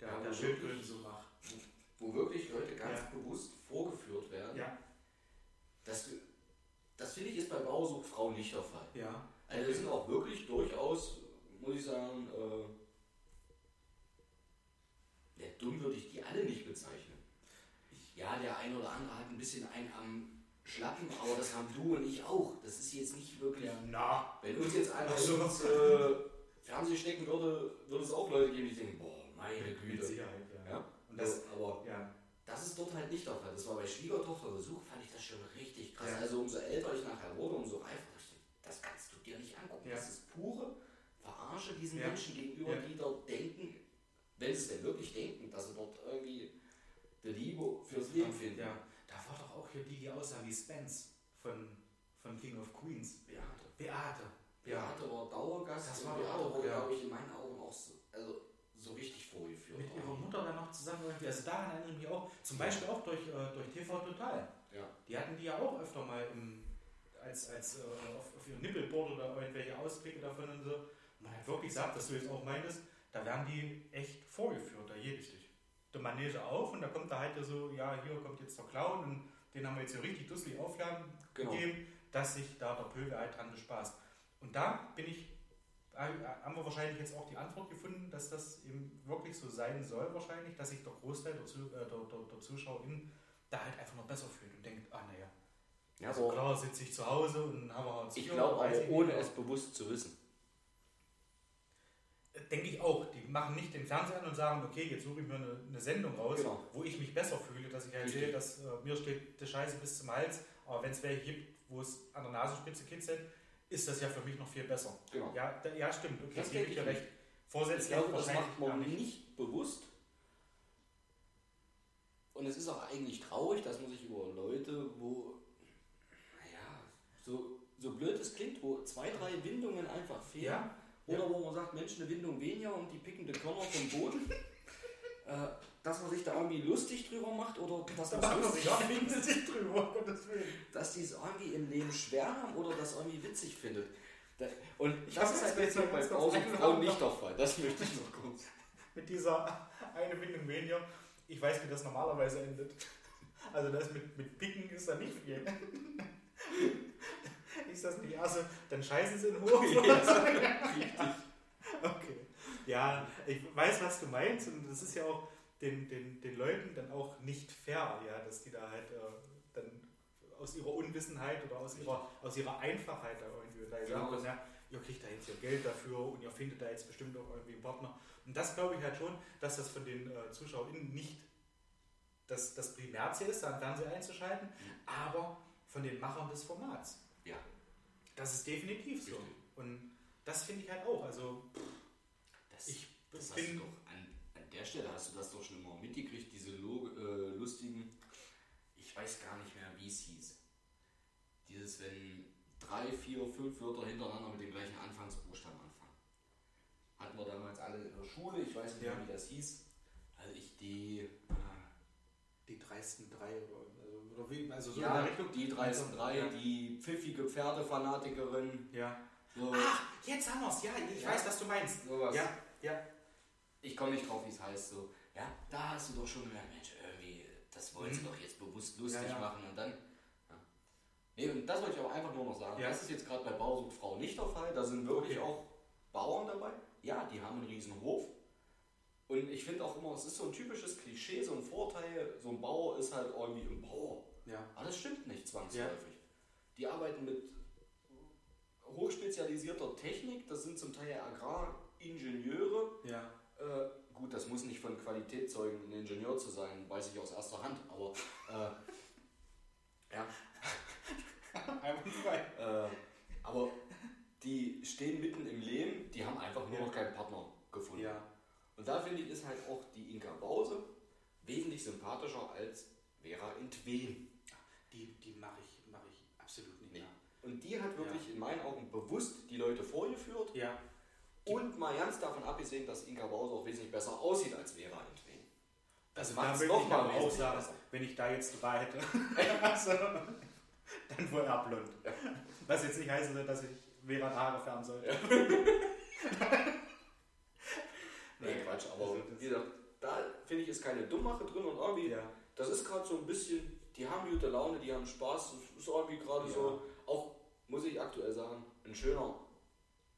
Der, Ja, wo Schildkröten so macht. Wo wirklich Leute ganz Ja. bewusst vorgeführt werden. Ja. Das, das finde ich ist bei Bausucht Frau nicht der Fall. Ja. Also das sind auch wirklich durchaus, muss ich sagen, äh, ja, dumm würde ich die alle nicht bezeichnen. Ja, der eine oder andere hat ein bisschen einen am Schlappen, aber das haben du und ich auch. Das ist jetzt nicht wirklich. Na. Wenn uns jetzt einer so. ins äh, Fernsehen stecken würde, würde es auch Leute geben, die denken, boah, meine Mit Güte. Sicherheit, ja. Ja? Und das, aber ja. das ist dort halt nicht der Fall. Das war bei Schwiegertochter Besuch, fand ich das schon richtig krass. Ja. Also umso älter ich nachher wurde, umso reifer ich, das kannst du dir nicht angucken. Ja. Das ist pure Verarsche diesen Ja. Menschen gegenüber, Ja. die dort denken, wenn sie es denn wirklich denken, dass sie dort irgendwie die Liebe fürs Leben finden. Ja. War doch auch hier die, die aussah wie Spence von, von King of Queens. Beate. Beate. Beate war Dauergast Das war Beate auch, wurde, ja. glaube ich, in meinen Augen auch so, also so richtig vorgeführt. Mit ihrer Mutter dann noch zusammen irgendwie. Also daran erinnere ich mich auch. Zum Beispiel auch durch, äh, durch TV Total. Ja. Die hatten die ja auch öfter mal im, als, als äh, auf, auf ihrem Nippelboard oder irgendwelche Ausblicke davon und so. Man hat wirklich gesagt, dass du jetzt auch meintest, da werden die echt vorgeführt, da jedes dich. Der Manege auf und da kommt da halt so, ja, hier kommt jetzt der Clown und den haben wir jetzt hier richtig dusselig Aufgaben Genau. gegeben, dass sich da der Pöbel halt dran bespaßt. Und da bin ich, äh, haben wir wahrscheinlich jetzt auch die Antwort gefunden, dass das eben wirklich so sein soll, wahrscheinlich, dass sich der Großteil der, Zu, äh, der, der, der ZuschauerInnen da halt einfach noch besser fühlt und denkt, ah naja, Ja, also klar sitze ich zu Hause und habe Hartz ich IV, glaube weiß aber ohne es bewusst zu wissen. Denke ich auch. Die machen nicht den Fernseher an und sagen, okay, jetzt suche ich mir eine, eine Sendung raus, Genau. wo ich mich besser fühle, dass ich halt Richtig. sehe, dass äh, mir steht die Scheiße bis zum Hals, aber wenn es welche gibt, wo es an der Nasenspitze kitzelt, ist das ja für mich noch viel besser. Genau. Ja, da, ja stimmt, okay, Das gebe ich dir ich recht. Ich Vorsätzlich glaube, das macht man nicht. nicht bewusst. Und es ist auch eigentlich traurig, dass man sich über Leute, wo, naja, so, so blöd es klingt, wo zwei, drei Windungen einfach fehlen, Ja, oder wo man sagt, Mensch, eine Windung weniger und die picken die Körner vom Boden, äh, dass man sich da irgendwie lustig drüber macht oder dass da man sich sich drüber, dass die es irgendwie im Leben schwer haben oder das irgendwie witzig findet. Und Ich das ist jetzt halt jetzt bei Frauen nicht der Fall. Das möchte ich noch kurz. Mit dieser eine Bindung weniger. Ich weiß, wie das normalerweise endet. Also das mit, mit Picken ist da nicht viel. Ist das nicht? Also, dann scheißen sie in Hose. Ja, Okay. Ja, ich weiß, was du meinst und das ist ja auch den, den, den Leuten dann auch nicht fair, ja, dass die da halt äh, dann aus ihrer Unwissenheit oder aus ihrer, aus ihrer Einfachheit da irgendwie da Genau. sagen, ja, ihr kriegt da jetzt ihr Geld dafür und ihr findet da jetzt bestimmt auch irgendwie einen Partner. Und das glaube ich halt schon, dass das von den äh, ZuschauerInnen nicht das, das Primärziel ist, da einen Fernseher einzuschalten, aber von den Machern des Formats. Ja. Das ist definitiv so. Richtig. Und das finde ich halt auch. Also Das, ich das bin doch an, an der Stelle hast du das doch schon immer mitgekriegt, diese lo, äh, lustigen, ich weiß gar nicht mehr, wie es hieß. Dieses, wenn drei, vier, fünf Wörter hintereinander mit dem gleichen Anfangsbuchstaben anfangen. Hatten wir damals alle in der Schule, ich weiß nicht Ja. mehr, wie das hieß. Also ich die, Die dreisten drei oder, oder wie, also so ja, in der Richtung. die 303, Ja. die pfiffige Pferdefanatikerin. Ja. So, Ah, jetzt haben wir's. Ja, ich Ja. weiß, was du meinst. sowas. Ja, ja. Ich komme nicht drauf, wie es heißt. So, ja, da hast du doch schon gemerkt, Mensch, irgendwie, das wollen sie Mhm. doch jetzt bewusst lustig Ja, ja. machen und dann. Nee, und das wollte ich auch einfach nur noch sagen. Ja. Das ist jetzt gerade bei Bausuchtfrau nicht der Fall. Da sind wirklich Okay. auch Bauern dabei. Ja, die haben einen riesen Hof. Und ich finde auch immer, es ist so ein typisches Klischee, so ein Vorteil. So ein Bauer ist halt irgendwie ein Bauer. Ja. Aber das stimmt nicht zwangsläufig. Die arbeiten mit hochspezialisierter Technik, das sind zum Teil Agraringenieure. Ja. Äh, gut, das muss nicht von Qualität zeugen, ein Ingenieur zu sein, weiß ich aus erster Hand, aber äh, ja, Einwandfrei. äh, aber die stehen mitten im Leben, die haben einfach nur Ja. noch keinen Partner gefunden. Ja. Und da finde ich, ist halt auch die Inka Bause wesentlich sympathischer als Vera Entwen. Die, die mache ich, mach ich absolut nicht Nee. mehr. Und die hat wirklich in meinen Augen bewusst die Leute vorgeführt Ja. und mal ganz davon abgesehen, dass Inka Bause auch wesentlich besser aussieht als Vera Entwen. Das Also da macht's will noch ich mal aber auch wesentlich sagen, besser. wenn ich da jetzt drei hätte, also, dann wohl eher blond. Ja. Was jetzt nicht heißen soll, dass ich Vera Haare färben sollte. Nee, Quatsch, aber Also wie gesagt, da finde ich ist keine Dummmache drin und irgendwie, Ja. das ist gerade so ein bisschen, die haben gute Laune, die haben Spaß, das ist irgendwie gerade Ja. so, auch muss ich aktuell sagen, ein schöner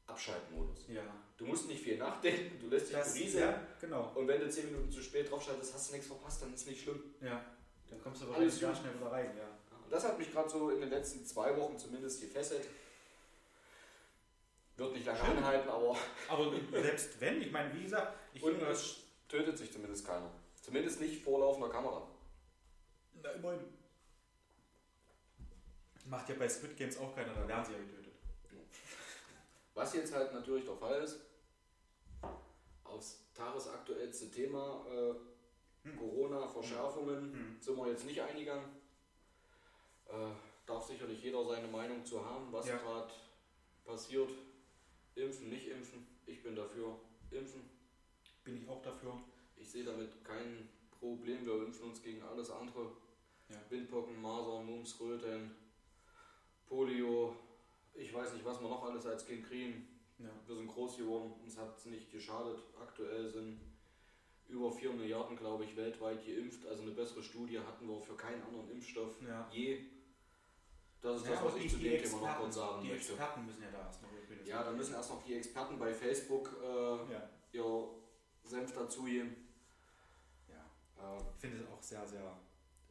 Abschaltmodus. Ja. Du musst nicht viel nachdenken, du lässt dich Das, berieseln ja, genau. und wenn du 10 Minuten zu spät draufschaltest, hast du nichts verpasst, dann ist nicht schlimm. Ja. Dann kommst du aber gut. schnell wieder rein, ja. Und das hat mich gerade so in den letzten zwei Wochen zumindest gefesselt. Wird nicht lange Schön. anhalten, aber Aber selbst wenn, ich meine, wie gesagt, ich und es tötet sich zumindest keiner. Zumindest nicht vor laufender Kamera. Na, immerhin. Macht ja bei Squid Games auch keiner, da werden sie ja getötet. Was jetzt halt natürlich der Fall ist, aufs tagesaktuellste Thema äh, Hm. Corona-Verschärfungen Hm. sind wir jetzt nicht eingegangen. Äh, darf sicherlich jeder seine Meinung zu haben, was Ja. gerade passiert. Impfen, nicht impfen. Ich bin dafür. Impfen. Bin ich auch dafür. Ich sehe damit kein Problem. Wir impfen uns gegen alles andere. Ja. Windpocken, Masern, Mumps, Röteln, Polio. Ich weiß nicht, was wir noch alles als Kind kriegen. Ja. Wir sind groß geworden, uns hat es nicht geschadet. Aktuell sind über 4 Milliarden, glaube ich, weltweit geimpft. Also eine bessere Studie hatten wir für keinen anderen Impfstoff Ja. je. Das ist Ja, das, was ich die- zu die dem Thema noch kurz sagen Die möchte. Experten müssen ja da erst noch übrigens. Ja, da müssen erst noch die Experten bei Facebook äh, Ja. ihr Senf dazugeben. ja. Äh, Ich finde es auch sehr, sehr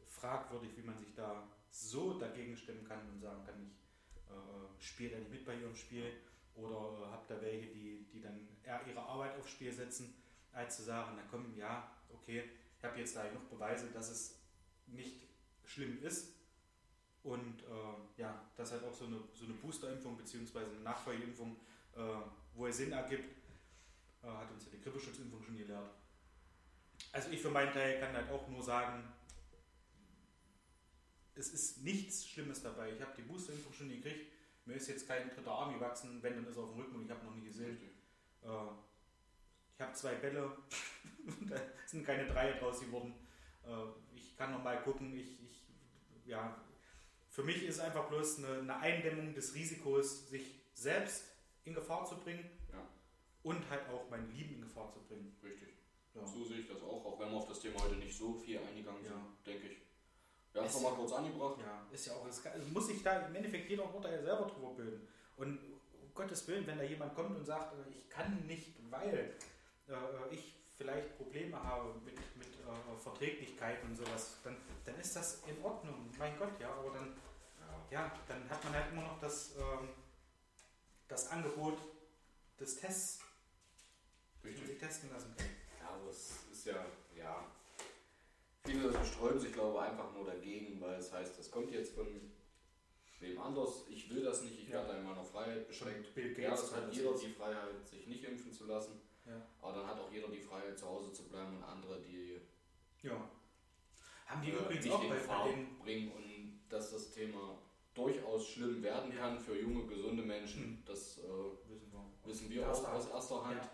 fragwürdig, wie man sich da so dagegen stemmen kann und sagen kann, ich äh, spiele da nicht mit bei ihrem Spiel oder äh, habe da welche, die, die dann eher ihre Arbeit aufs Spiel setzen, als zu sagen, na komm, ja, okay, ich habe jetzt da genug Beweise, dass es nicht schlimm ist und äh, ja, dass halt auch so eine, so eine Boosterimpfung bzw. eine Nachfolgeimpfung, äh, wo es Sinn ergibt, äh, hat uns ja die Grippeschutzimpfung schon gelehrt. Also ich für meinen Teil kann halt auch nur sagen, es ist nichts Schlimmes dabei. Ich habe die Boosterimpfung schon gekriegt. Mir ist jetzt kein dritter Arm gewachsen, wenn dann ist er auf dem Rücken und ich habe noch nie gesehen. Äh, ich habe zwei Bälle, da sind keine drei draus geworden. Äh, ich kann noch mal gucken. Ich, ich, ja, für mich ist einfach bloß eine, eine Eindämmung des Risikos, sich selbst in Gefahr zu bringen Ja. und halt auch mein Lieben in Gefahr zu bringen. Richtig. Ja. So sehe ich das auch, auch wenn wir auf das Thema heute nicht so viel eingegangen sind, Ja. denke ich. Wir haben es nochmal kurz angebracht. Ja, ist ja auch, es muss sich da im Endeffekt jeder Urteil selber drüber bilden. Und um Gottes Willen, wenn da jemand kommt und sagt, äh, ich kann nicht, weil äh, ich vielleicht Probleme habe mit, mit äh, Verträglichkeit und sowas, dann, dann ist das in Ordnung. Mein Gott, ja, aber dann, ja, dann hat man halt immer noch das, ähm, das Angebot des Tests, dass man sich testen lassen kann. Ja, aber es ist ja, ja. Viele sträuben sich, glaube ich, einfach nur dagegen, weil es heißt, das kommt jetzt von wem anders. Ich will das nicht, ich Ja. werde in meiner Freiheit beschränkt. Bill Ja, Gates das hat das jeder die Freiheit, sich nicht impfen zu lassen. Ja. Aber dann hat auch jeder die Freiheit, zu Hause zu bleiben und andere, die ja. Haben die äh, übrigens auch in bei, bei den bringen und dass das Thema durchaus schlimm werden kann für junge, gesunde Menschen. Hm. Das äh, wissen wir. wissen wir aus Hand. erster Hand. Ja.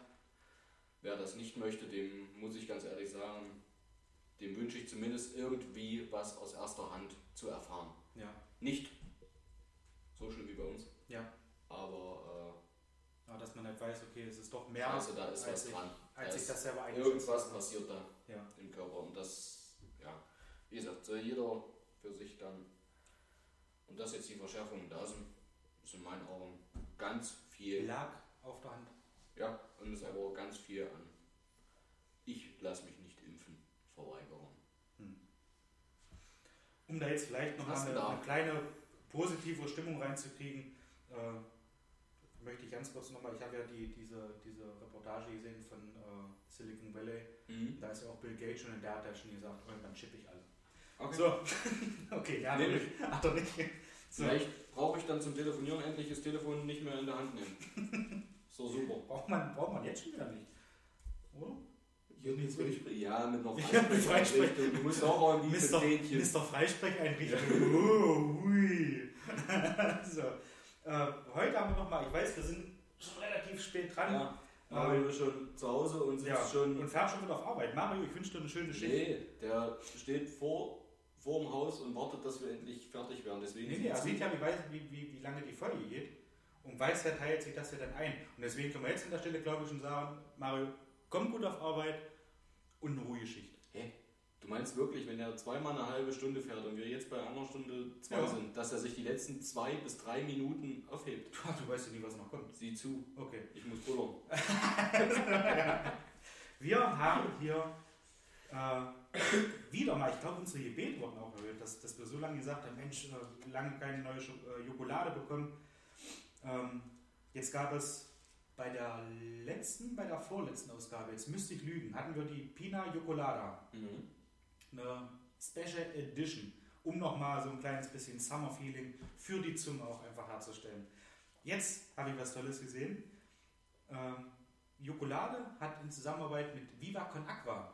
Wer das nicht möchte, dem muss ich ganz ehrlich sagen, dem wünsche ich zumindest irgendwie was aus erster Hand zu erfahren. Ja. Nicht so schlimm wie bei uns, Ja. Aber dass man halt weiß, okay, es ist doch mehr, scheiße, da ist als was ich, dran. als Da ich das selber eigentlich Irgendwas passiert da Ja. im Körper und das, ja, wie gesagt, soll jeder für sich dann. Und dass jetzt die Verschärfungen da sind, ist in meinen Augen ganz viel. lag auf der Hand. Ja, und ist aber auch ganz viel an. Ich lasse mich nicht impfen, Verweigerung. Um da jetzt vielleicht nochmal eine, eine kleine positive Stimmung reinzukriegen, äh, möchte ich ganz kurz nochmal, ich habe ja die, diese, diese Reportage gesehen von äh, Silicon Valley, Mhm. da ist ja auch Bill Gates schon und der hat ja schon gesagt, dann chippe ich alle. Okay. So, okay, hat, Nee, nicht, hat er nicht. So, Vielleicht brauche ich dann zum Telefonieren endlich das Telefon nicht mehr in der Hand nehmen. So super. braucht, man, braucht man jetzt schon wieder nicht. Oder? Ja, mit Ja, mit Freisprecheinrichtung. Du musst auch irgendwie Mr. Mr. Freisprecheinrichtung. Oh, hui. so. Äh, heute haben wir nochmal, ich weiß, wir sind schon relativ spät dran. Ja, Mario ist schon zu Hause und sitzt Ja, schon. und fährt schon wieder auf Arbeit. Mario, ich wünsche dir eine schöne Schicht. Nee, der steht vor, vor dem Haus und wartet, dass wir endlich fertig werden. Deswegen Nee, nee, er sieht ja, wie, wie, wie, wie lange die Folge geht und weiß, er teilt sich das ja dann ein. Und deswegen können wir jetzt an der Stelle, glaube ich, schon sagen, Mario, komm gut auf Arbeit und eine ruhige Schicht. Du meinst wirklich, wenn er zweimal eine halbe Stunde fährt und wir jetzt bei einer Stunde zwei Ja. sind, dass er sich die letzten zwei bis drei Minuten aufhebt? Du, weißt ja nie, was noch kommt. Sieh zu, Okay. ich muss bullern. Wir haben hier äh, wieder mal, ich glaube, unsere Gebete wurden auch erhöht, dass, dass wir so lange gesagt haben, Mensch, äh, lange keine neue Scho äh, Jokolade bekommen. Ähm, jetzt gab es bei der letzten, bei der vorletzten Ausgabe, jetzt müsste ich lügen, hatten wir die Pina Jocolada, Mhm. Eine Special Edition, um nochmal so ein kleines bisschen Summer-Feeling für die Zunge auch einfach herzustellen. Jetzt habe ich was Tolles gesehen. Ähm, Jokolade hat in Zusammenarbeit mit Viva Con Aqua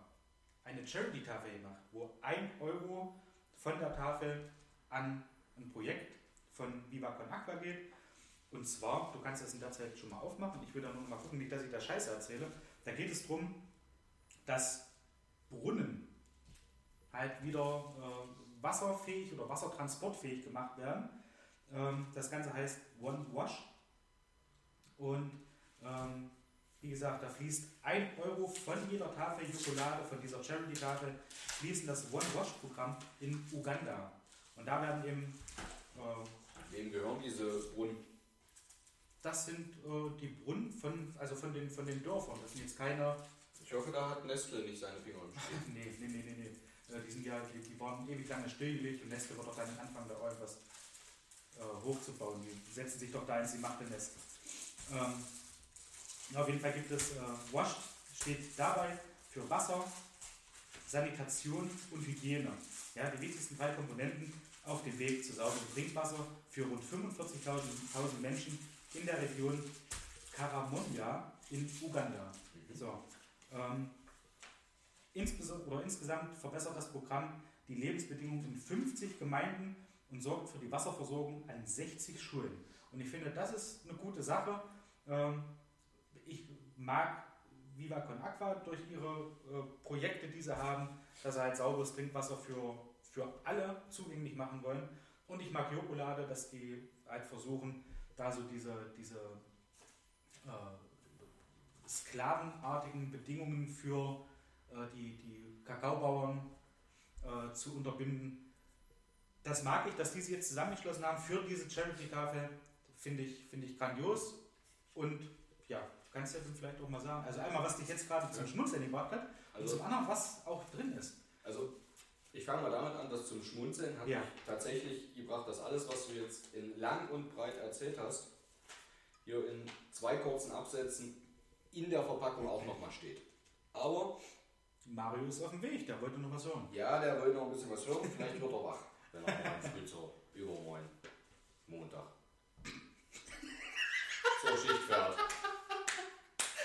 eine Charity-Tafel gemacht, wo 1 Euro von der Tafel an ein Projekt von Viva Con Aqua geht. Und zwar, du kannst das in der Zeit schon mal aufmachen, ich will da nur mal gucken, nicht, dass ich da Scheiße erzähle. Da geht es darum, dass Brunnen halt wieder äh, wasserfähig oder wassertransportfähig gemacht werden. Ähm, das Ganze heißt One Wash. Und ähm, wie gesagt, da fließt 1 Euro von jeder Tafel Jokolade, von dieser Charity-Tafel, fließt in das One Wash-Programm in Uganda. Und da werden eben, äh, Wem gehören diese Brunnen? das sind äh, die Brunnen von, also von den, von den Dörfern. Das sind jetzt keine, Ich hoffe, da hat Nestle nicht seine Finger im Spiel. nee, nee, nee, nee, nee. Äh, Die sind ja, die, die waren ewig lange stillgelegt und Nestle wird doch dann anfangen, da irgendwas äh, hochzubauen. Die setzen sich doch da ins gemachte Nest. Ähm, auf jeden Fall gibt es äh, WASH, steht dabei für Wasser, Sanitation und Hygiene. Ja, die wichtigsten drei Komponenten auf dem Weg zu sauberem Trinkwasser für rund 45.000 Menschen in der Region Karamoja in Uganda. So, ähm, insgesamt verbessert das Programm die Lebensbedingungen in 50 Gemeinden und sorgt für die Wasserversorgung an 60 Schulen. Und ich finde, das ist eine gute Sache. Ähm, ich mag Viva Con Aqua durch ihre äh, Projekte, die sie haben, dass sie halt sauberes Trinkwasser für, für alle zugänglich machen wollen. Und ich mag Jokolade, dass die halt versuchen, da so diese, diese äh, sklavenartigen Bedingungen für die, die Kakaobauern äh, zu unterbinden. Das mag ich, dass die sich jetzt zusammengeschlossen haben für diese Charity-Tafel. Finde ich, finde ich grandios. Und ja, kannst du ja vielleicht auch mal sagen. Also einmal, was dich jetzt gerade zum. Schmunzeln gebracht hat und Also, zum anderen, was auch drin ist. also ich fange mal damit an, dass zum Schmunzeln hat Ja. mich tatsächlich gebracht, dass alles, was du jetzt in lang und breit erzählt hast, hier in zwei kurzen Absätzen in der Verpackung auch nochmal steht. Aber Mario ist auf dem Weg, der wollte noch was hören. ja, der wollte noch ein bisschen was hören, vielleicht wird er wach, wenn er morgen früh zur übermorgen Montag zur Schicht fährt.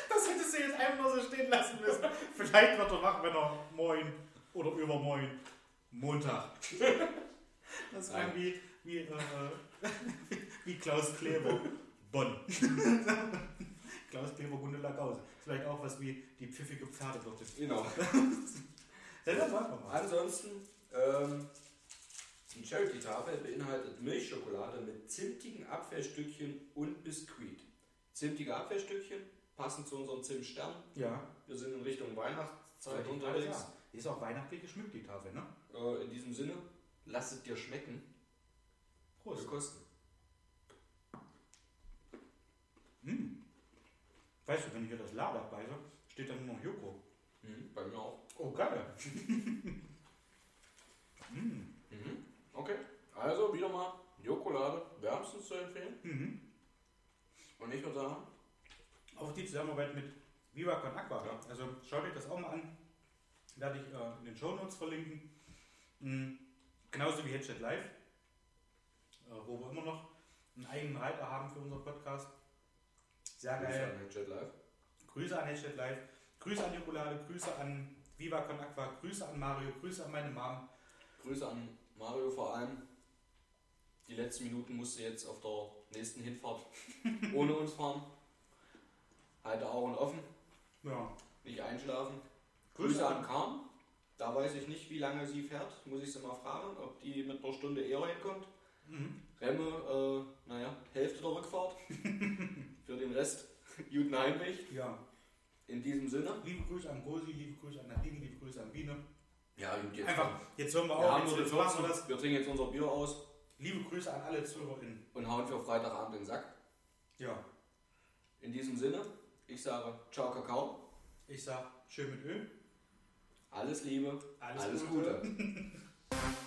Das hättest du jetzt einfach nur so stehen lassen müssen. Vielleicht wird er wach, wenn er moin oder übermoin Montag. Das klang wie, wie, äh, wie Klaus Kleber. Bonn. Klaus Kleber Gundela Gause. Vielleicht auch was wie die pfiffige Pferdewirte. Genau. Selber wollen wir mal. Ansonsten, ähm, die Charity-Tafel beinhaltet Milchschokolade mit zimtigen Apfelstückchen und Biskuit. Zimtige Apfelstückchen passen zu unserem Zimtstern. Ja, Wir sind in Richtung Weihnachtszeit ich unterwegs. Die ist auch weihnachtlich geschmückt, die Tafel, ne? Äh, in diesem Sinne, lass es dir schmecken. Prost. Wir kosten. Hm. Weißt du, wenn ich hier das Lader abbeiße, steht da nur noch Joko. Mhm, bei mir auch. Oh, geil. hm. Mhm. Okay, also wieder mal Jokolade wärmstens zu empfehlen. Mhm. Und ich würde sagen, Auch die Zusammenarbeit mit Viva Con Aqua. Ja. Also schaut euch das auch mal an. Werde ich äh, in den Show Notes verlinken. Mhm. Genauso wie Headset Live, äh, wo wir immer noch einen eigenen Reiter haben für unseren Podcast. Sehr Grüße geil. an Jet Live. Grüße an Headset Live, Grüße an Jokolade, Grüße an Viva Con Aqua, Grüße an Mario, Grüße an meine Mom. Grüße an Mario vor allem. Die letzten Minuten musste jetzt auf der nächsten Hinfahrt ohne uns fahren. Halte Augen offen, Ja. nicht einschlafen. Grüße Grüße an- Kahn. Da weiß ich nicht, wie lange sie fährt. Muss ich sie mal fragen, ob die mit einer Stunde eher hinkommt. Mhm. Remme, äh, naja, Hälfte der Rückfahrt. Für den Rest guten Heimweg. Ja. In diesem Sinne. Liebe Grüße an Gosi, liebe Grüße an Nadine, liebe Grüße an Biene. Ja, gut, jetzt. Einfach, jetzt hören wir Wir auf, jetzt, jetzt machen wir 14. das. Wir trinken jetzt unser Bier aus Liebe Grüße an alle ZuhörerInnen. und hauen für Freitagabend den Sack. Ja, In diesem Sinne, ich sage Ciao Kakao, ich sag schön mit Öl. alles Liebe, Alles, alles Gute. Gute.